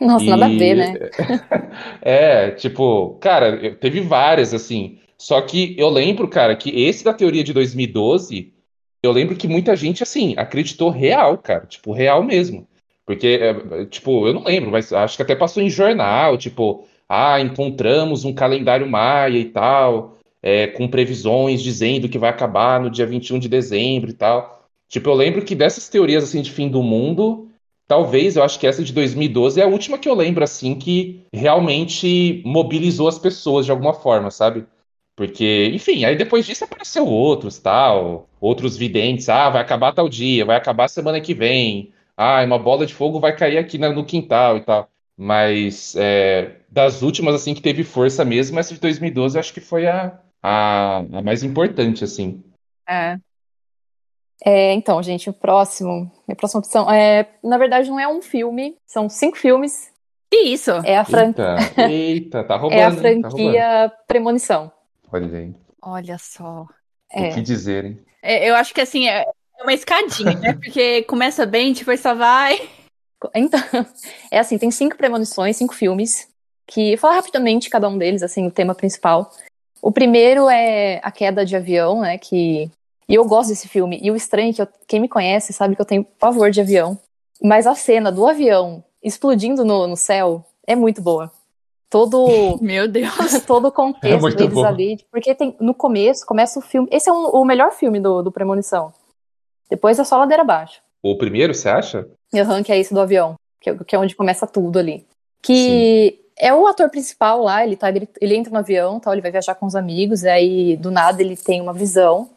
Nossa, nada a ver, E- né? É, tipo, cara, teve várias, assim. Só que eu lembro, cara, que esse da teoria de 2012, eu lembro que muita gente, assim, acreditou real, cara. Tipo, real mesmo. Porque, é, tipo, eu não lembro, mas acho que até passou em jornal, tipo, ah, encontramos um calendário maia e tal, é, com previsões dizendo que vai acabar no dia 21 de dezembro e tal. Tipo, eu lembro que dessas teorias, assim, de fim do mundo. Talvez, eu acho que essa de 2012 é a última que eu lembro, assim, que realmente mobilizou as pessoas de alguma forma, sabe? Porque, enfim, aí depois disso apareceu outros, tal, outros videntes, ah, vai acabar tal dia, vai acabar semana que vem, ah, uma bola de fogo vai cair aqui no quintal e tal. Mas é, das últimas, assim, que teve força mesmo, essa de 2012 eu acho que foi a, a, a mais importante, assim. É. É, então, gente, o próximo, minha próxima opção, é, na verdade, não é um filme, são cinco filmes. Que isso? É a, fran- Eita, eita, tá é a roubando? Tá roubando. franquia Premonição. Olha aí, Olha só. o É. que dizer, hein? É, eu acho que assim, é é uma escadinha, né? Porque começa bem, depois só vai. Então, é assim, tem cinco premonições, cinco filmes, que falar rapidamente cada um deles, assim, o tema principal. O primeiro é a queda de avião, né, que... E eu gosto desse filme, e o estranho é que eu- quem me conhece sabe que eu tenho pavor de avião, mas a cena do avião explodindo no, no céu é muito boa. Todo, Meu Deus. todo o É contexto muito deles bom. ali, porque tem, no começo, começa o filme... Esse é um- o melhor filme do, do Premonição. Depois é só ladeira abaixo. O primeiro, você acha? Aham, que é esse do avião, que é, que é onde começa tudo ali. Que é o ator principal lá, ele, tá, grit- ele entra no avião, tal, ele vai viajar com os amigos, e aí do nada ele tem uma visão,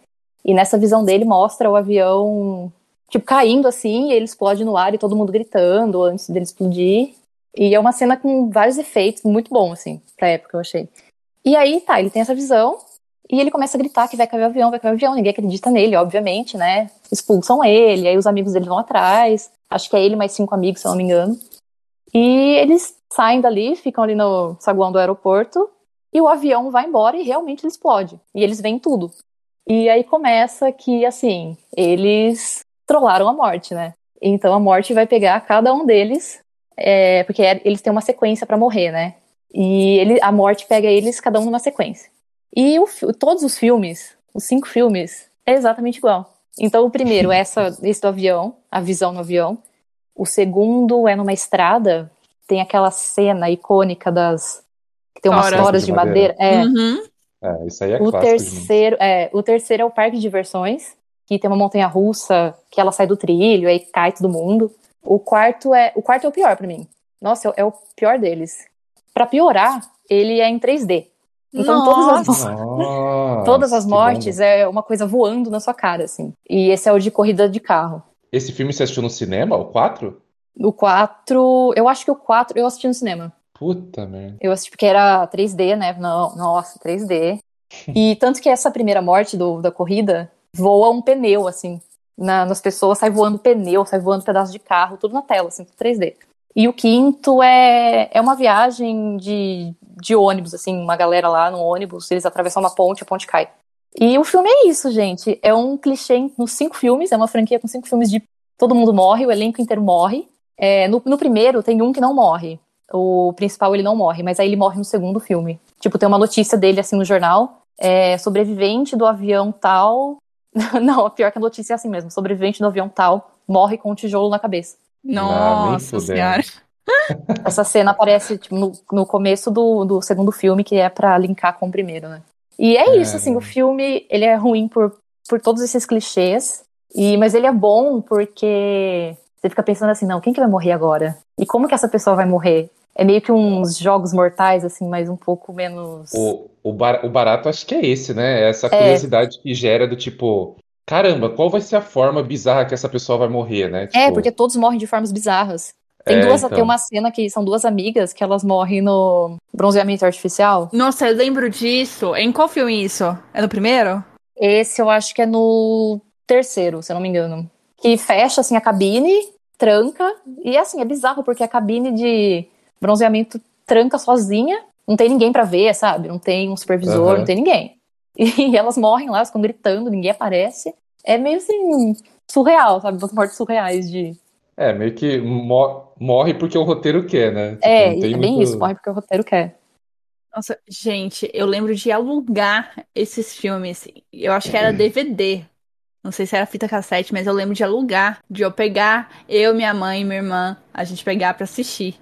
e nessa visão dele mostra o avião, tipo, caindo assim, e ele explode no ar e todo mundo gritando antes dele explodir. E é uma cena com vários efeitos, muito bom, assim, pra época, eu achei. E aí, tá, ele tem essa visão, e ele começa a gritar que vai cair o avião, vai cair o avião. Ninguém acredita nele, obviamente, né? Expulsam ele, aí os amigos dele vão atrás. Acho que é ele mais cinco amigos, se eu não me engano. E eles saem dali, ficam ali no saguão do aeroporto, e o avião vai embora e realmente ele explode. E eles veem tudo. E aí começa que, assim, eles trollaram a morte, né? Então a morte vai pegar cada um deles, é, porque é- eles têm uma sequência pra morrer, né? E ele, a morte pega eles, cada um numa sequência. E o todos os filmes, os cinco filmes, é exatamente igual. Então, o primeiro é essa, esse do avião, a visão no avião. O segundo é numa estrada, tem aquela cena icônica das. que tem umas Toras. toras de madeira. É. Uhum. É, isso aí é O terceiro, é, o terceiro é o parque de diversões, que tem uma montanha russa que ela sai do trilho, aí cai todo mundo. O quarto é, o quarto é o pior pra mim. Nossa, é o- é pior deles. Pra piorar, ele é em 3D. Então todas as, Nossa. Nossa, todas as mortes bom. é uma coisa voando na sua cara, assim. E esse é o de corrida de carro. Esse filme você assistiu no cinema, o 4? O 4, eu acho que o 4 eu assisti no cinema. Puta merda. Eu assisti porque era 3D, né? Não, nossa, 3D. E tanto que essa primeira morte do, da corrida voa um pneu, assim, na- nas pessoas, sai voando pneu, sai voando pedaço de carro, tudo na tela, assim, 3D. E o quinto é, é uma viagem de, de ônibus, assim, uma galera lá no ônibus, eles atravessam uma ponte, a ponte cai. E o filme é isso, gente. É um clichê nos cinco filmes, é uma franquia com cinco filmes de todo mundo morre, o elenco inteiro morre. É, no, no primeiro tem um que não morre. O principal ele não morre, mas aí ele morre no segundo filme. Tipo, tem uma notícia dele assim no jornal. é, sobrevivente do avião tal. Não, pior que a notícia é assim mesmo: sobrevivente do avião tal morre com um tijolo na cabeça. Nossa senhora. Essa cena aparece tipo, no, no começo do, do segundo filme, que é para linkar com o primeiro, né? E é, é isso, assim, o filme, ele é ruim por, por todos esses clichês, e, mas ele é bom porque você fica pensando assim, não, quem que vai morrer agora? E como que essa pessoa vai morrer? É meio que uns jogos mortais, assim, mas um pouco menos. O, o, bar, o barato acho que é esse, né? Essa é. curiosidade é. que gera do tipo, caramba, qual vai ser a forma bizarra que essa pessoa vai morrer, né? É, tipo... É, porque todos morrem de formas bizarras. Tem, é, duas, então. tem uma cena que são duas amigas que elas morrem no bronzeamento artificial. Nossa, eu lembro disso. Em qual filme isso? É no primeiro? Esse eu acho que é no terceiro, se eu não me engano. Que fecha assim a cabine, tranca. E assim, é bizarro, porque a cabine de bronzeamento tranca sozinha. Não tem ninguém para ver, sabe? Não tem um supervisor, uhum. não tem ninguém. E elas morrem lá, ficam gritando, ninguém aparece. É meio assim, surreal, sabe? Umas mortes surreais de é, meio que morre porque o roteiro quer, né? Tipo, é, é bem muito... isso, morre porque o roteiro quer. Nossa, gente, eu lembro de alugar esses filmes. Eu acho que era DVD. Não sei se era fita cassete, mas eu lembro de alugar. De eu pegar, eu, minha mãe e minha irmã, a gente pegar pra assistir.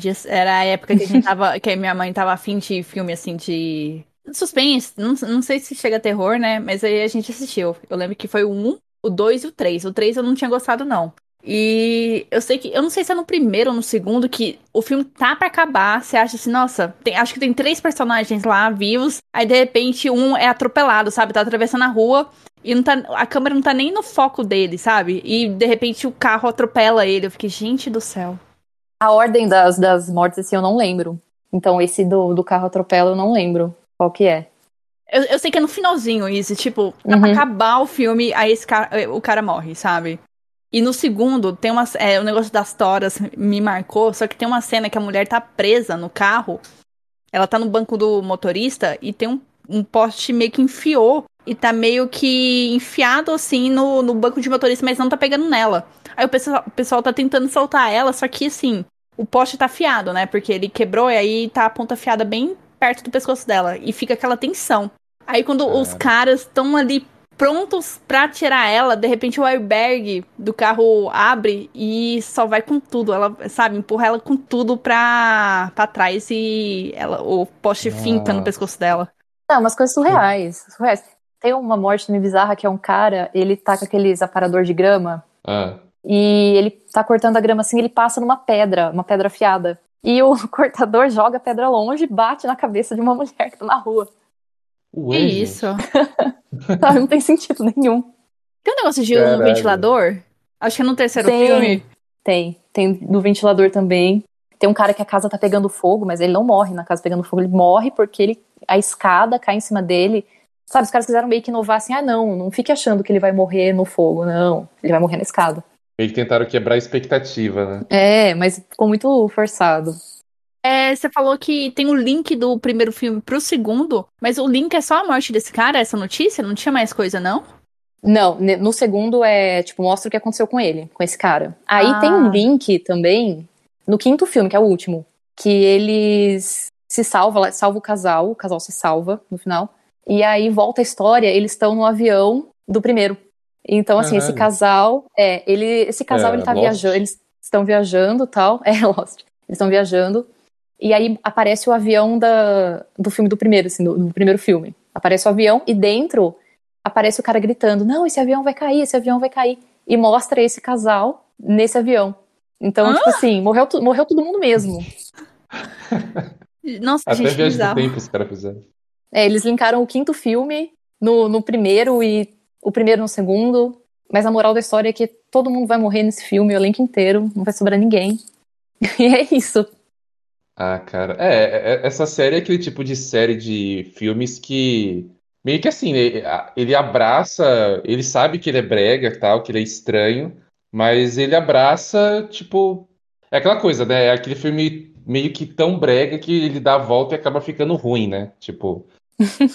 Gente, era a época que a gente tava. que minha mãe tava afim de filme assim de. Suspense. Não, não sei se chega a terror, né? Mas aí a gente assistiu. Eu lembro que foi o 1, o 2 e o 3. O 3 eu não tinha gostado, não. E eu sei que. Eu não sei se é no primeiro ou no segundo que o filme tá pra acabar. Você acha assim, nossa, tem, acho que tem três personagens lá vivos. Aí de repente um é atropelado, sabe? Tá atravessando a rua. E não tá, a câmera não tá nem no foco dele, sabe? E de repente o carro atropela ele. Eu fiquei, gente do céu. A ordem das, das mortes, assim, eu não lembro. Então esse do, do carro atropela eu não lembro qual que é. Eu, eu sei que é no finalzinho isso, tipo, uhum. pra acabar o filme, aí esse cara, o cara morre, sabe? E no segundo, tem uma. É, o negócio das toras me marcou, só que tem uma cena que a mulher tá presa no carro. Ela tá no banco do motorista e tem um, um poste meio que enfiou. E tá meio que enfiado assim no, no banco de motorista, mas não tá pegando nela. Aí o pessoal, o pessoal tá tentando soltar ela, só que assim, o poste tá afiado, né? Porque ele quebrou e aí tá a ponta afiada bem perto do pescoço dela. E fica aquela tensão. Aí quando é. os caras estão ali prontos para tirar ela, de repente o airbag do carro abre e só vai com tudo. Ela, sabe, empurra ela com tudo pra, pra trás e ela, o poste ah. finta no pescoço dela. Não, umas coisas surreais, surreais. Tem uma morte meio bizarra que é um cara, ele tá com aqueles aparador de grama. Ah. E ele tá cortando a grama assim, ele passa numa pedra, uma pedra afiada. E o cortador joga a pedra longe e bate na cabeça de uma mulher que tá na rua. Ué, que isso? Tá, não tem sentido nenhum. Tem um negócio de um ventilador? Acho que é no terceiro tem, filme. Tem, tem no ventilador também. Tem um cara que a casa tá pegando fogo, mas ele não morre na casa pegando fogo, ele morre porque ele, a escada cai em cima dele. Sabe, os caras quiseram meio que inovar assim, ah não, não fique achando que ele vai morrer no fogo, não. Ele vai morrer na escada. Meio que tentaram quebrar a expectativa, né? É, mas ficou muito forçado. É, você falou que tem o link do primeiro filme pro segundo, mas o link é só a morte desse cara, essa notícia? Não tinha mais coisa, não? Não, no segundo é, tipo, mostra o que aconteceu com ele, com esse cara. Aí ah. tem um link também no quinto filme, que é o último, que eles se salva, salva o casal, o casal se salva no final. E aí volta a história, eles estão no avião do primeiro. Então, assim, esse casal, é, ele, esse casal, é, ele tá Lost. viajando, eles estão viajando tal, é Lost. Eles estão viajando e aí aparece o avião da, do filme do primeiro, assim, do, do, primeiro filme. Aparece o avião e dentro aparece o cara gritando: Não, esse avião vai cair, esse avião vai cair. E mostra esse casal nesse avião. Então, ah? tipo assim, morreu, morreu todo mundo mesmo. Nossa, Até gente, viagem do tempo os caras fizeram. É, eles linkaram o quinto filme no, no primeiro e o primeiro no segundo. Mas a moral da história é que todo mundo vai morrer nesse filme, o elenco inteiro, não vai sobrar ninguém. E é isso. Ah, cara. É, é, é, essa série é aquele tipo de série de filmes que meio que assim, ele, abraça, ele sabe que ele é brega, tal, que ele é estranho, mas ele abraça, tipo, é aquela coisa, né? É aquele filme meio que tão brega que ele dá a volta e acaba ficando ruim, né? Tipo,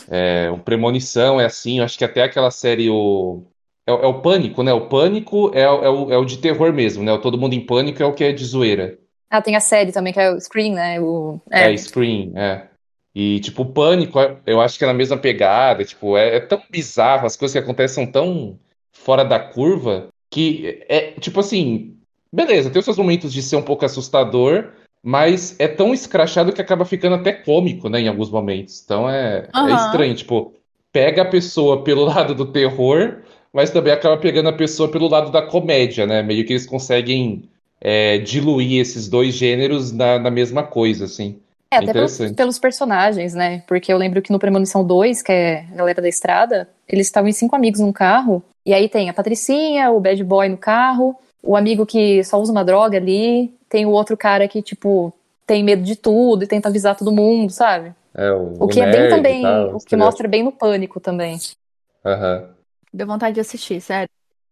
é, o Premonição é assim, eu acho que até aquela série o é, é o Pânico, né? O Pânico é, é, o, é o de terror mesmo, né? O Todo Mundo em Pânico é o que é de zoeira. Ah, tem a série também, que é o Scream, né? O, é, é Scream, é. E, tipo, o Pânico, eu acho que é na mesma pegada, tipo, é, é tão bizarro, as coisas que acontecem são tão fora da curva, que é, tipo assim, beleza, tem os seus momentos de ser um pouco assustador, mas é tão escrachado que acaba ficando até cômico, né, em alguns momentos. Então é, Aham. é estranho, tipo, pega a pessoa pelo lado do terror, mas também acaba pegando a pessoa pelo lado da comédia, né? Meio que eles conseguem é, diluir esses dois gêneros na, na mesma coisa, assim. É, até pelos, pelos personagens, né? Porque eu lembro que no Premonição 2, que é a galera da estrada, eles estavam em cinco amigos num carro, e aí tem a Patricinha, o bad boy no carro, o amigo que só usa uma droga ali, tem o outro cara que, tipo, tem medo de tudo e tenta avisar todo mundo, sabe? É, o, O que é bem também, tal, o que estereótipo. mostra bem no Pânico também. Aham. Deu vontade de assistir, sério.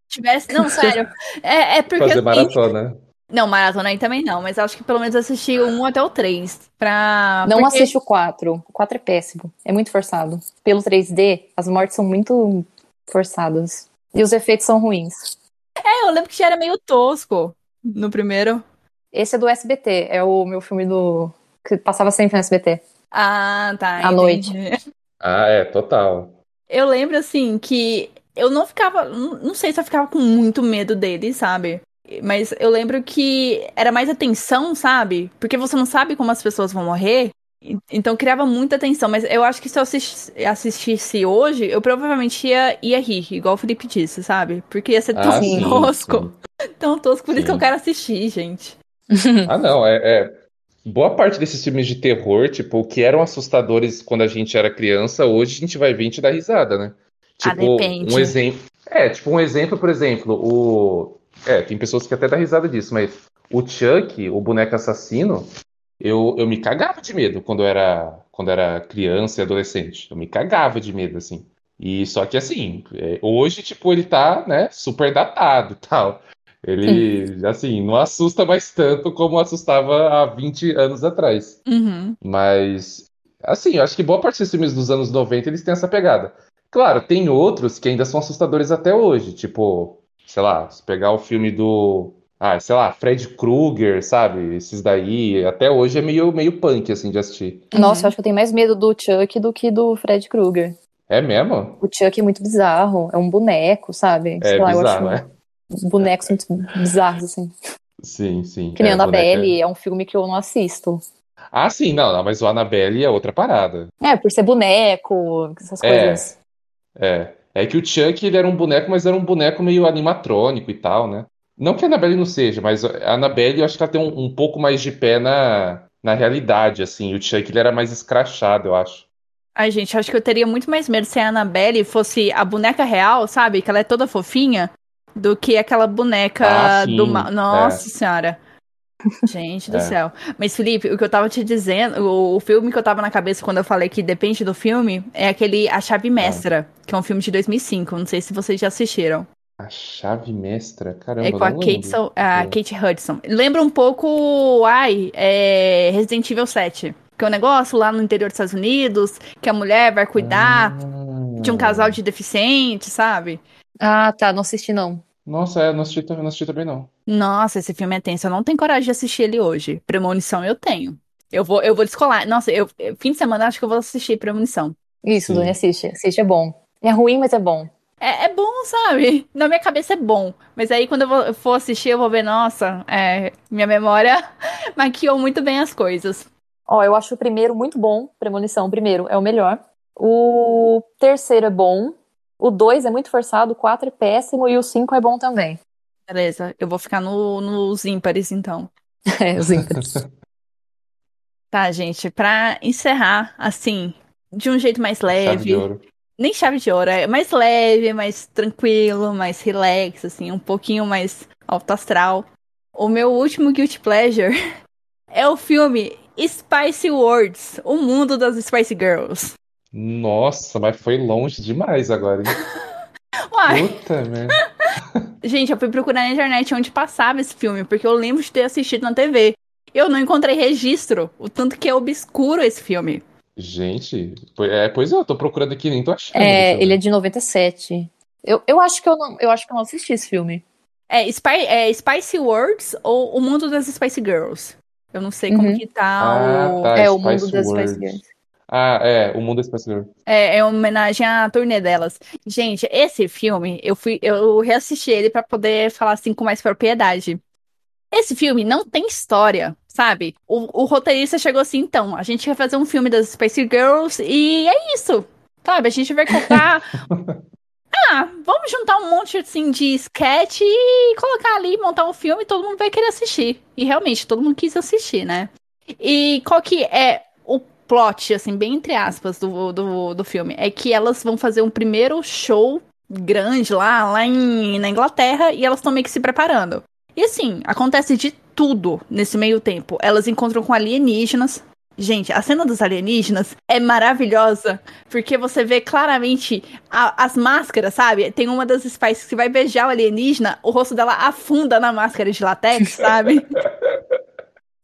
Tivesse. Não, sério. É, é porque. Fazer assim, maratona. Não, maratona aí também não, mas acho que pelo menos assisti o 1 até o 3. Pra. Não porque- assiste o 4. O 4 é péssimo. É muito forçado. Pelo 3D, as mortes são muito forçadas. E os efeitos são ruins. É, eu lembro que já era meio tosco no primeiro. Esse é do SBT. É o meu filme do. que passava sempre no SBT. Ah, tá. À noite. Ah, é, total. Eu lembro, assim, que eu não ficava. Não sei se eu ficava com muito medo dele, sabe? Mas eu lembro que era mais atenção, sabe? Porque você não sabe como as pessoas vão morrer. Então criava muita atenção. Mas eu acho que se eu assistisse, assistisse hoje, eu provavelmente ia, ia rir, igual o Felipe disse, sabe? Porque ia ser tão Ah, sim, tosco. Tão tosco, por isso que eu Sim. quero assistir, gente. Ah, não, é, é- Boa parte desses filmes de terror, tipo, que eram assustadores quando a gente era criança, hoje a gente vai ver e te dar risada, né? Ah, Tipo, depende. um exemplo. É, tipo, um exemplo, por exemplo, o. É, tem pessoas que até dão risada disso, mas o Chuck, o boneco assassino, eu, eu me cagava de medo quando eu era, quando eu era criança e adolescente. Eu me cagava de medo, assim. E só que assim, é, hoje, tipo, ele tá, né, super datado e tal. Ele, assim, não assusta mais tanto como assustava há 20 anos atrás. Uhum. Mas, assim, eu acho que boa parte desses filmes dos anos 90 eles têm essa pegada. Claro, tem outros que ainda são assustadores até hoje, tipo, sei lá, se pegar o filme do, ah, sei lá, Fred Krueger, sabe? Esses daí, até hoje é meio, meio punk, assim, de assistir. Nossa, Uhum. eu acho que eu tenho mais medo do Chuck do que do Fred Krueger. É mesmo? O Chuck é muito bizarro. É um boneco, sabe? É Sei lá, eu bizarro, acho é? Bonecos muito bizarros, assim. Sim, sim. Que nem É, Annabelle, boneca- é um filme que eu não assisto. Ah, sim, não, não, mas o Annabelle é outra parada. É, por ser boneco, essas É. coisas. É. É que o Chuck, ele era um boneco, mas era um boneco meio animatrônico e tal, né? Não que a Annabelle não seja, mas a Annabelle eu acho que ela tem um, um pouco mais de pé na, na realidade, assim. O Chuck, ele era mais escrachado, eu acho. Ai, gente, acho que eu teria muito mais medo se a Annabelle fosse a boneca real, sabe? Que ela é toda fofinha, do que aquela boneca Ah, do mal. Nossa é. senhora. Gente do É. céu. Mas, Felipe, o que eu tava te dizendo, o, o filme que eu tava na cabeça quando eu falei que depende do filme, é aquele A Chave Mestra, que é um filme de 2005. Não sei se vocês já assistiram. A chave mestra, caramba, É com a Kate. Sau- a É. Kate Hudson. Lembra um pouco, ai, é, Resident Evil 7. Que é um negócio lá no interior dos Estados Unidos, que a mulher vai cuidar de um Ah. casal de deficientes, sabe? Ah, tá, não assisti não. Nossa, é, eu não assisti, também- não assisti também, não. Nossa, esse filme é tenso. Eu não tenho coragem de assistir ele hoje. Premonição eu tenho. Eu vou, eu vou descolar. Nossa, eu, eu- fim de semana acho que eu vou assistir Premonição. Isso, Sim. Dani, assiste. Assiste, é bom. É ruim, mas é bom. É, é bom, sabe? Na minha cabeça é bom. Mas aí quando eu vou- for assistir, eu vou ver, nossa, é, minha memória maquiou muito bem as coisas. Ó, eu acho o primeiro muito bom. Premonição, o primeiro, é o melhor. O terceiro é bom. O dois é muito forçado. O quatro é péssimo. E o cinco é bom também. Beleza, eu vou ficar no, nos ímpares, então. É, os ímpares. Tá, gente, pra encerrar, assim, de um jeito mais Chave de leve. ouro. Nem chave de ouro, é mais leve, mais tranquilo, mais relax, assim, um pouquinho mais alto astral. O meu último Guilty Pleasure é o filme Spice Worlds, o mundo das Spice Girls. Nossa, mas foi longe demais agora, hein? Uai, Puta merda. gente, eu fui procurar na internet onde passava esse filme, porque eu lembro de ter assistido na TV. Eu não encontrei registro, o tanto que é obscuro esse filme. Gente, é, pois é, eu tô procurando aqui, nem tô achando. É, ele é de 97. Eu, eu acho que eu não, eu acho que eu não assisti esse filme. É, Spy, é Spice Worlds ou o mundo das Spice Girls? Eu não sei como Uhum. que tá Ah, o. tá, é o Spice mundo das. Spice Girls. Ah, é, o mundo Girl. É, é uma homenagem à turnê delas. Gente, esse filme, eu fui, eu reassisti ele pra poder falar assim com mais propriedade. Esse filme não tem história, sabe? O, o roteirista chegou assim, então, a gente vai fazer um filme das Spice Girls e é isso. Sabe, a gente vai contar. ah, vamos juntar um monte assim de sketch e colocar ali, montar um filme e todo mundo vai querer assistir. E realmente, todo mundo quis assistir, né? E qual que é plot, assim, bem entre aspas, do, do, do filme? É que elas vão fazer um primeiro show grande lá, lá em, na Inglaterra, e elas estão meio que se preparando. E assim, acontece de tudo nesse meio tempo. Elas encontram com alienígenas. Gente, a cena dos alienígenas é maravilhosa, porque você vê claramente a- as máscaras, sabe? Tem uma das Spices que vai beijar o alienígena, o rosto dela afunda na máscara de latex, sabe?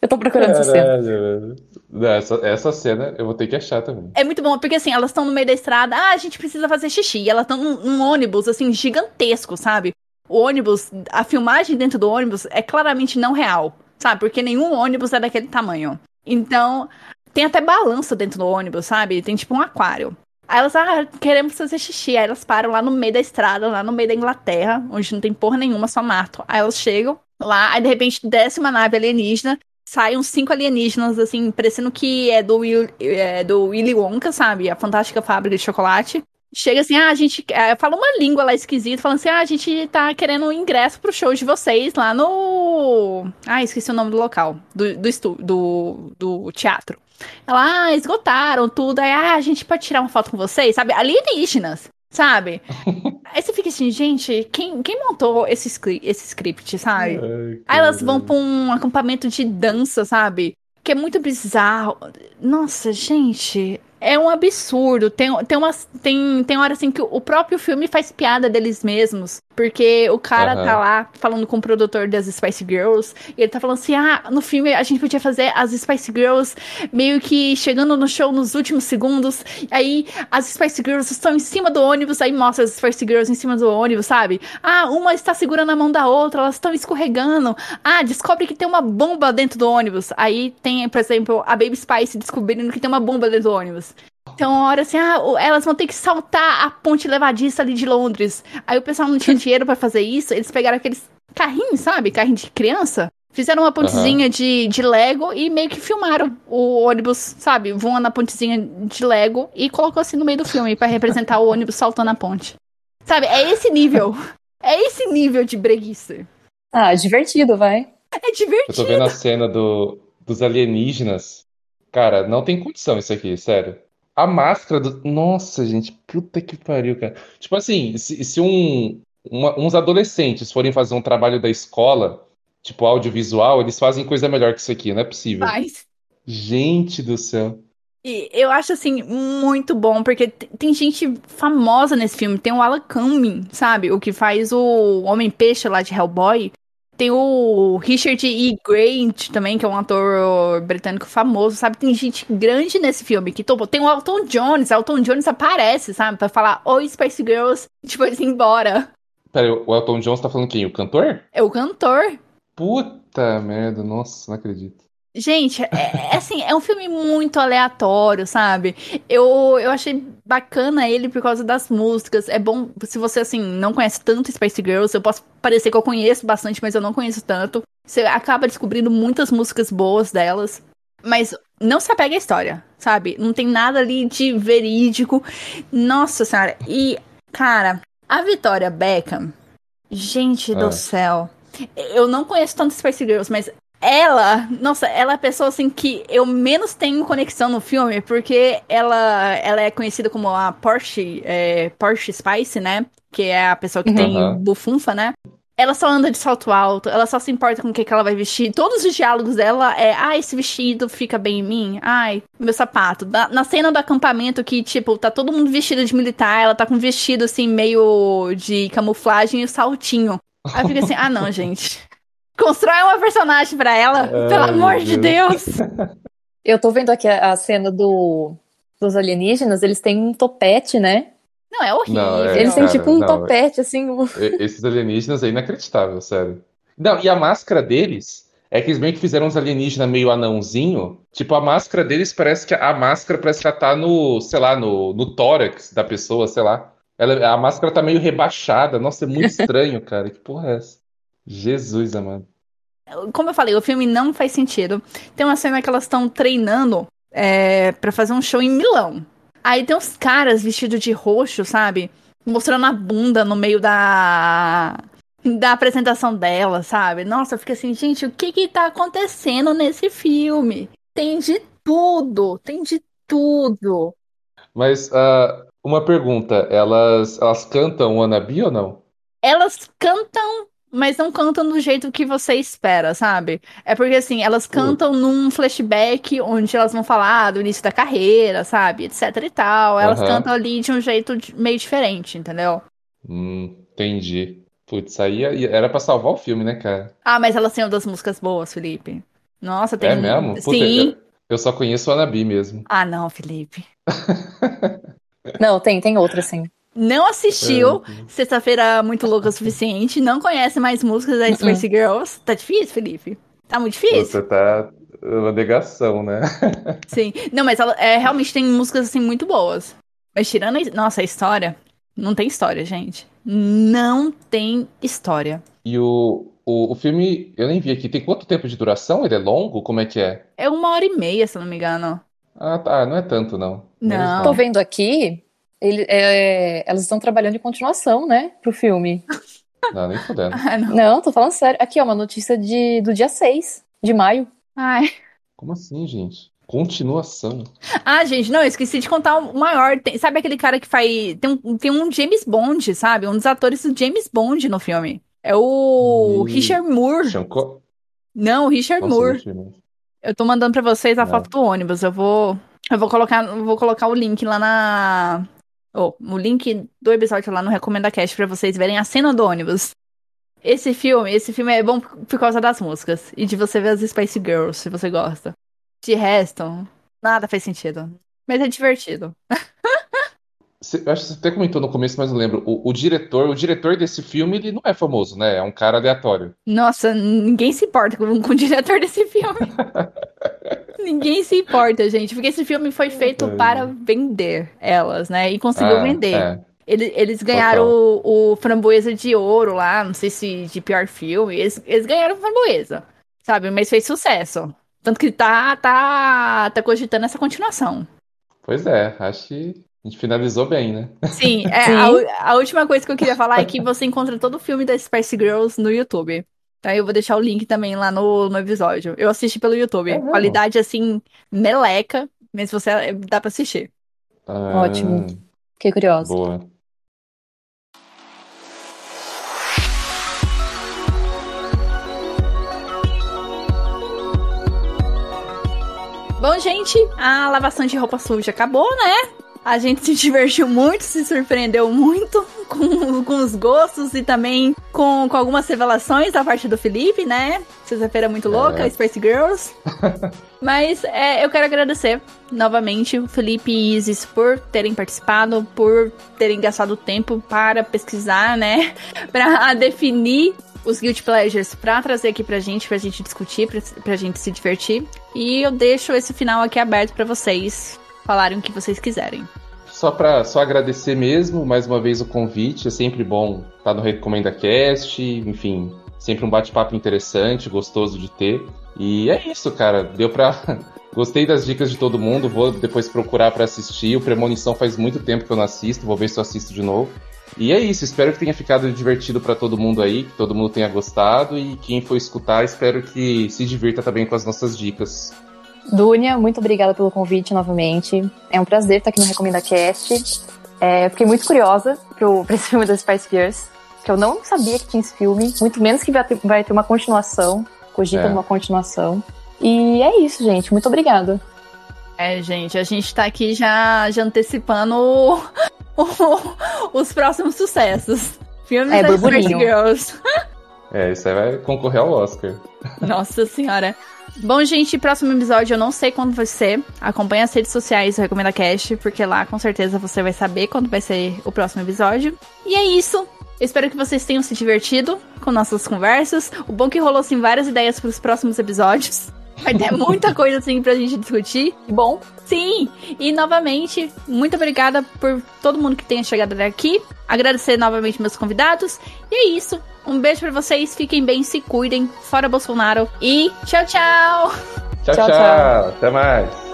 Eu tô procurando essa cena. Caralho, velho. Essa, essa cena eu vou ter que achar também. É muito bom, porque assim, elas estão no meio da estrada, ah, a gente precisa fazer xixi. E elas estão num, num ônibus, assim, gigantesco, sabe? O ônibus, a filmagem dentro do ônibus é claramente não real, sabe? Porque nenhum ônibus é daquele tamanho. Então, tem até balança dentro do ônibus, sabe? Tem tipo um aquário. Aí elas, ah, queremos fazer xixi. Aí elas param lá no meio da estrada, lá no meio da Inglaterra, onde não tem porra nenhuma, só mato. Aí elas chegam lá, aí de repente desce uma nave alienígena, saem uns cinco alienígenas, assim, parecendo que é do, Will, é do Willy Wonka, sabe? A fantástica fábrica de chocolate. Chega assim, ah, a gente. é, fala uma língua lá esquisita, falando assim, ah, a gente tá querendo um ingresso pro show de vocês lá no. Ah, esqueci o nome do local. Do, do, estu, do, do teatro. Ela, ah, esgotaram tudo. Aí, ah, a gente pode tirar uma foto com vocês, sabe? Alienígenas, sabe? Aí você fica assim, gente, quem, quem montou esse, esse script, sabe? Ai, Aí elas vão pra um acampamento de dança, sabe? Que é muito bizarro. Nossa, gente. É um absurdo. Tem, tem, umas, tem, tem hora assim que o próprio filme faz piada deles mesmos. Porque o cara Aham. tá lá falando com o produtor das Spice Girls. E ele tá falando assim: ah, no filme a gente podia fazer as Spice Girls meio que chegando no show nos últimos segundos. Aí as Spice Girls estão em cima do ônibus. Aí mostra as Spice Girls em cima do ônibus, sabe? Ah, uma está segurando a mão da outra, elas estão escorregando. Ah, descobre que tem uma bomba dentro do ônibus. Aí tem, por exemplo, a Baby Spice descobrindo que tem uma bomba dentro do ônibus. Então, uma hora assim, ah, elas vão ter que saltar a ponte levadiça ali de Londres. Aí o pessoal não tinha dinheiro pra fazer isso, eles pegaram aqueles carrinhos, sabe? Carrinho de criança. Fizeram uma pontezinha de, de Lego e meio que filmaram o ônibus, sabe? Voando na pontezinha de Lego e colocou assim no meio do filme pra representar o ônibus saltando a ponte. Sabe? É esse nível. É esse nível de breguice. Ah, divertido, vai. É Eu tô divertido. vendo a cena do, dos alienígenas. Cara, não tem condição isso aqui, sério. A máscara do. Nossa, gente, puta que pariu, cara. Tipo assim, se, se um, uma- uns adolescentes forem fazer um trabalho da escola, tipo audiovisual, eles fazem coisa melhor que isso aqui, não é possível. Mas. Gente do céu. E eu acho assim muito bom, porque tem gente famosa nesse filme. Tem o Alan Cumming, sabe? O que faz o Homem-Peixe lá de Hellboy. Tem o Richard E. Grant também, que é um ator britânico famoso, sabe? Tem gente grande nesse filme que topou. Tem o Elton Jones, Elton Jones aparece, sabe? Pra falar Oi, Spice Girls, e depois ir embora. Pera, o Elton John tá falando quem? O cantor? É o cantor. Puta merda, nossa, não acredito. Gente, é, é assim, é um filme muito aleatório, sabe? Eu, eu achei bacana ele por causa das músicas. É bom, se você, assim, não conhece tanto Spice Girls, eu posso parecer que eu conheço bastante, mas eu não conheço tanto. Você acaba descobrindo muitas músicas boas delas. Mas não se apega à história, sabe? Não tem nada ali de verídico. Nossa senhora. E, cara, a Vitória Beckham, gente do Ah. céu. Eu não conheço tanto Spice Girls, mas ela, nossa, ela é a pessoa assim que eu menos tenho conexão no filme, porque ela, ela é conhecida como a Porsche, é, Porsche Spice, né? Que é a pessoa que tem Aham. bufunfa, né? Ela só anda de salto alto, ela só se importa com o que, que ela vai vestir. Todos os diálogos dela é, ah, esse vestido fica bem em mim. Ai, meu sapato. Na, na cena do acampamento que, tipo, tá todo mundo vestido de militar, ela tá com um vestido, assim, meio de camuflagem e saltinho. Aí fica assim, ah, não, gente. Constrói uma personagem pra ela, Ai, pelo amor meu de Deus. Deus. Eu tô vendo aqui a, a cena do, dos alienígenas, eles têm um topete, né? Não, é horrível. Não, é, eles têm cara, tipo um não, topete, assim. Esses alienígenas é inacreditável, sério. Não, e a máscara deles É que eles meio que fizeram uns alienígenas meio anãozinho. Tipo, a máscara deles parece que a máscara parece que ela tá no, sei lá, no, no tórax da pessoa, sei lá. Ela, a máscara tá meio rebaixada. Nossa, é muito estranho, cara. Que porra é essa? Jesus, amado. Como eu falei, o filme não faz sentido. Tem uma cena que elas estão treinando é, para fazer um show em Milão. Aí tem uns caras vestidos de roxo, sabe? Mostrando a bunda no meio da da apresentação dela, sabe? Nossa, fica assim, gente, o que que tá acontecendo nesse filme? Tem de tudo, tem de tudo. Mas uh, uma pergunta, elas, elas cantam Wannabe ou não? Elas cantam mas não cantam do jeito que você espera, sabe? É porque assim, elas cantam num flashback onde elas vão falar do início da carreira, sabe? Etc e tal. Elas cantam ali de um jeito meio diferente, entendeu? Hum, entendi. Putz, aí era pra salvar o filme, né, cara? Ah, mas elas têm das músicas boas, Felipe. Nossa, tem. É mesmo? Puta, Sim. eu, só conheço o Wannabe mesmo. Ah, não, Felipe. Não, tem, tem outra, sim. Não assistiu É. Sexta-feira Muito Louca o Suficiente, não conhece mais músicas da Spice Girls. Tá difícil, Felipe? Tá muito difícil? Você tá uma negação, né? Sim. Não, mas ela é, realmente tem músicas assim muito boas. Mas tirando a, nossa, a história, não tem história, gente. Não tem história. E o, o, o filme, eu nem vi aqui, tem quanto tempo de duração? Ele é longo? Como é que é? É uma hora e meia, se eu não me engano. Ah, tá, não é tanto, não. Não. Menos Tô vendo aqui, ele- é, elas estão trabalhando em continuação, né, pro filme. Não, nem fudendo. Ah, não. Não, tô falando sério. Aqui, ó, uma notícia de, do dia 6 de maio. Ai. Como assim, gente? Continuação. Ah, gente, não, eu esqueci de contar o maior. Tem- sabe aquele cara que faz. Tem um, tem um James Bond, sabe? Um dos atores do James Bond no filme. É o Hum. Richard Moore. Shankó? Não, o Richard Nossa, Moore. não. Eu tô mandando pra vocês a Não. foto do ônibus. Eu vou. Eu vou colocar, eu vou colocar o link lá na. Oh, o link do episódio lá no Recomenda Cast pra vocês verem a cena do ônibus. Esse filme, esse filme é bom por causa das músicas. E de você ver as Spice Girls, se você gosta. De resto, nada faz sentido. Mas é divertido. Você- eu acho que você até comentou no começo, mas não lembro. O, o diretor, o diretor desse filme, ele não é famoso, né? É um cara aleatório. Nossa, ninguém se importa com, com o diretor desse filme. ninguém se importa, gente. Porque esse filme foi feito Ai. para vender elas, né? E conseguiu Ah, vender. é. Ele- Eles, ganharam o, o Framboesa de Ouro lá, não sei se de pior filme. Eles, eles ganharam Framboesa, sabe? Mas fez sucesso. Tanto que tá, tá, tá cogitando essa continuação. Pois é, acho que a gente finalizou bem, né? Sim, é, Sim. A, a última coisa que eu queria falar é que você encontra todo o filme das Spice Girls no YouTube. Tá? Eu vou deixar o link também lá no, no episódio. Eu assisti pelo YouTube. É? Qualidade assim, meleca, mas você dá pra assistir. Ah, Ótimo. Fiquei curiosa. boa. Bom, gente, a lavação de roupa suja acabou, né? A gente se divertiu muito, se surpreendeu muito com, com os gostos e também com, com algumas revelações da parte do Felipe, né? Sexta-feira muito louca, É. Spice Girls. Mas é, eu quero agradecer novamente o Felipe e Isis por terem participado, por terem gastado tempo para pesquisar, né? Para definir os Guilty Pleasures pra trazer aqui pra gente, pra gente discutir, pra, pra gente se divertir. E eu deixo esse final aqui aberto pra vocês falarem o que vocês quiserem. Só para só agradecer mesmo, mais uma vez o convite. É sempre bom estar no Recomenda Cast, enfim, sempre um bate-papo interessante, gostoso de ter. E é isso, cara. Deu pra. Gostei das dicas de todo mundo, vou depois procurar pra assistir. O Premonição faz muito tempo que eu não assisto, vou ver se eu assisto de novo. E é isso, espero que tenha ficado divertido pra todo mundo aí, que todo mundo tenha gostado e quem for escutar, espero que se divirta também com as nossas dicas. Dúnia, muito obrigada pelo convite novamente. É um prazer estar aqui no Recomenda Cast. É, fiquei muito curiosa pro, pra esse filme das Spice Girls, que eu não sabia que tinha esse filme, muito menos que vai ter, vai ter uma continuação, cogita É. uma continuação. E é isso, gente. Muito obrigada. É, gente, a gente tá aqui já, já antecipando o- o- os próximos sucessos. Filmes É, das Spice. Girls. É, isso aí vai concorrer ao Oscar. Nossa senhora. Bom, gente, próximo episódio eu não sei quando vai ser. Acompanhe as redes sociais do Recomenda Cast, porque lá com certeza você vai saber quando vai ser o próximo episódio. E é isso. espero que vocês tenham se divertido com nossas conversas. O bom é que rolou assim várias ideias para os próximos episódios. Vai ter muita coisa assim pra gente discutir. Bom. Sim! E novamente, muito obrigada por todo mundo que tenha chegado até aqui. Agradecer novamente meus convidados. E é isso. Um beijo para vocês, fiquem bem, se cuidem. Fora Bolsonaro. E tchau, tchau! Tchau, tchau. tchau. tchau. Até mais.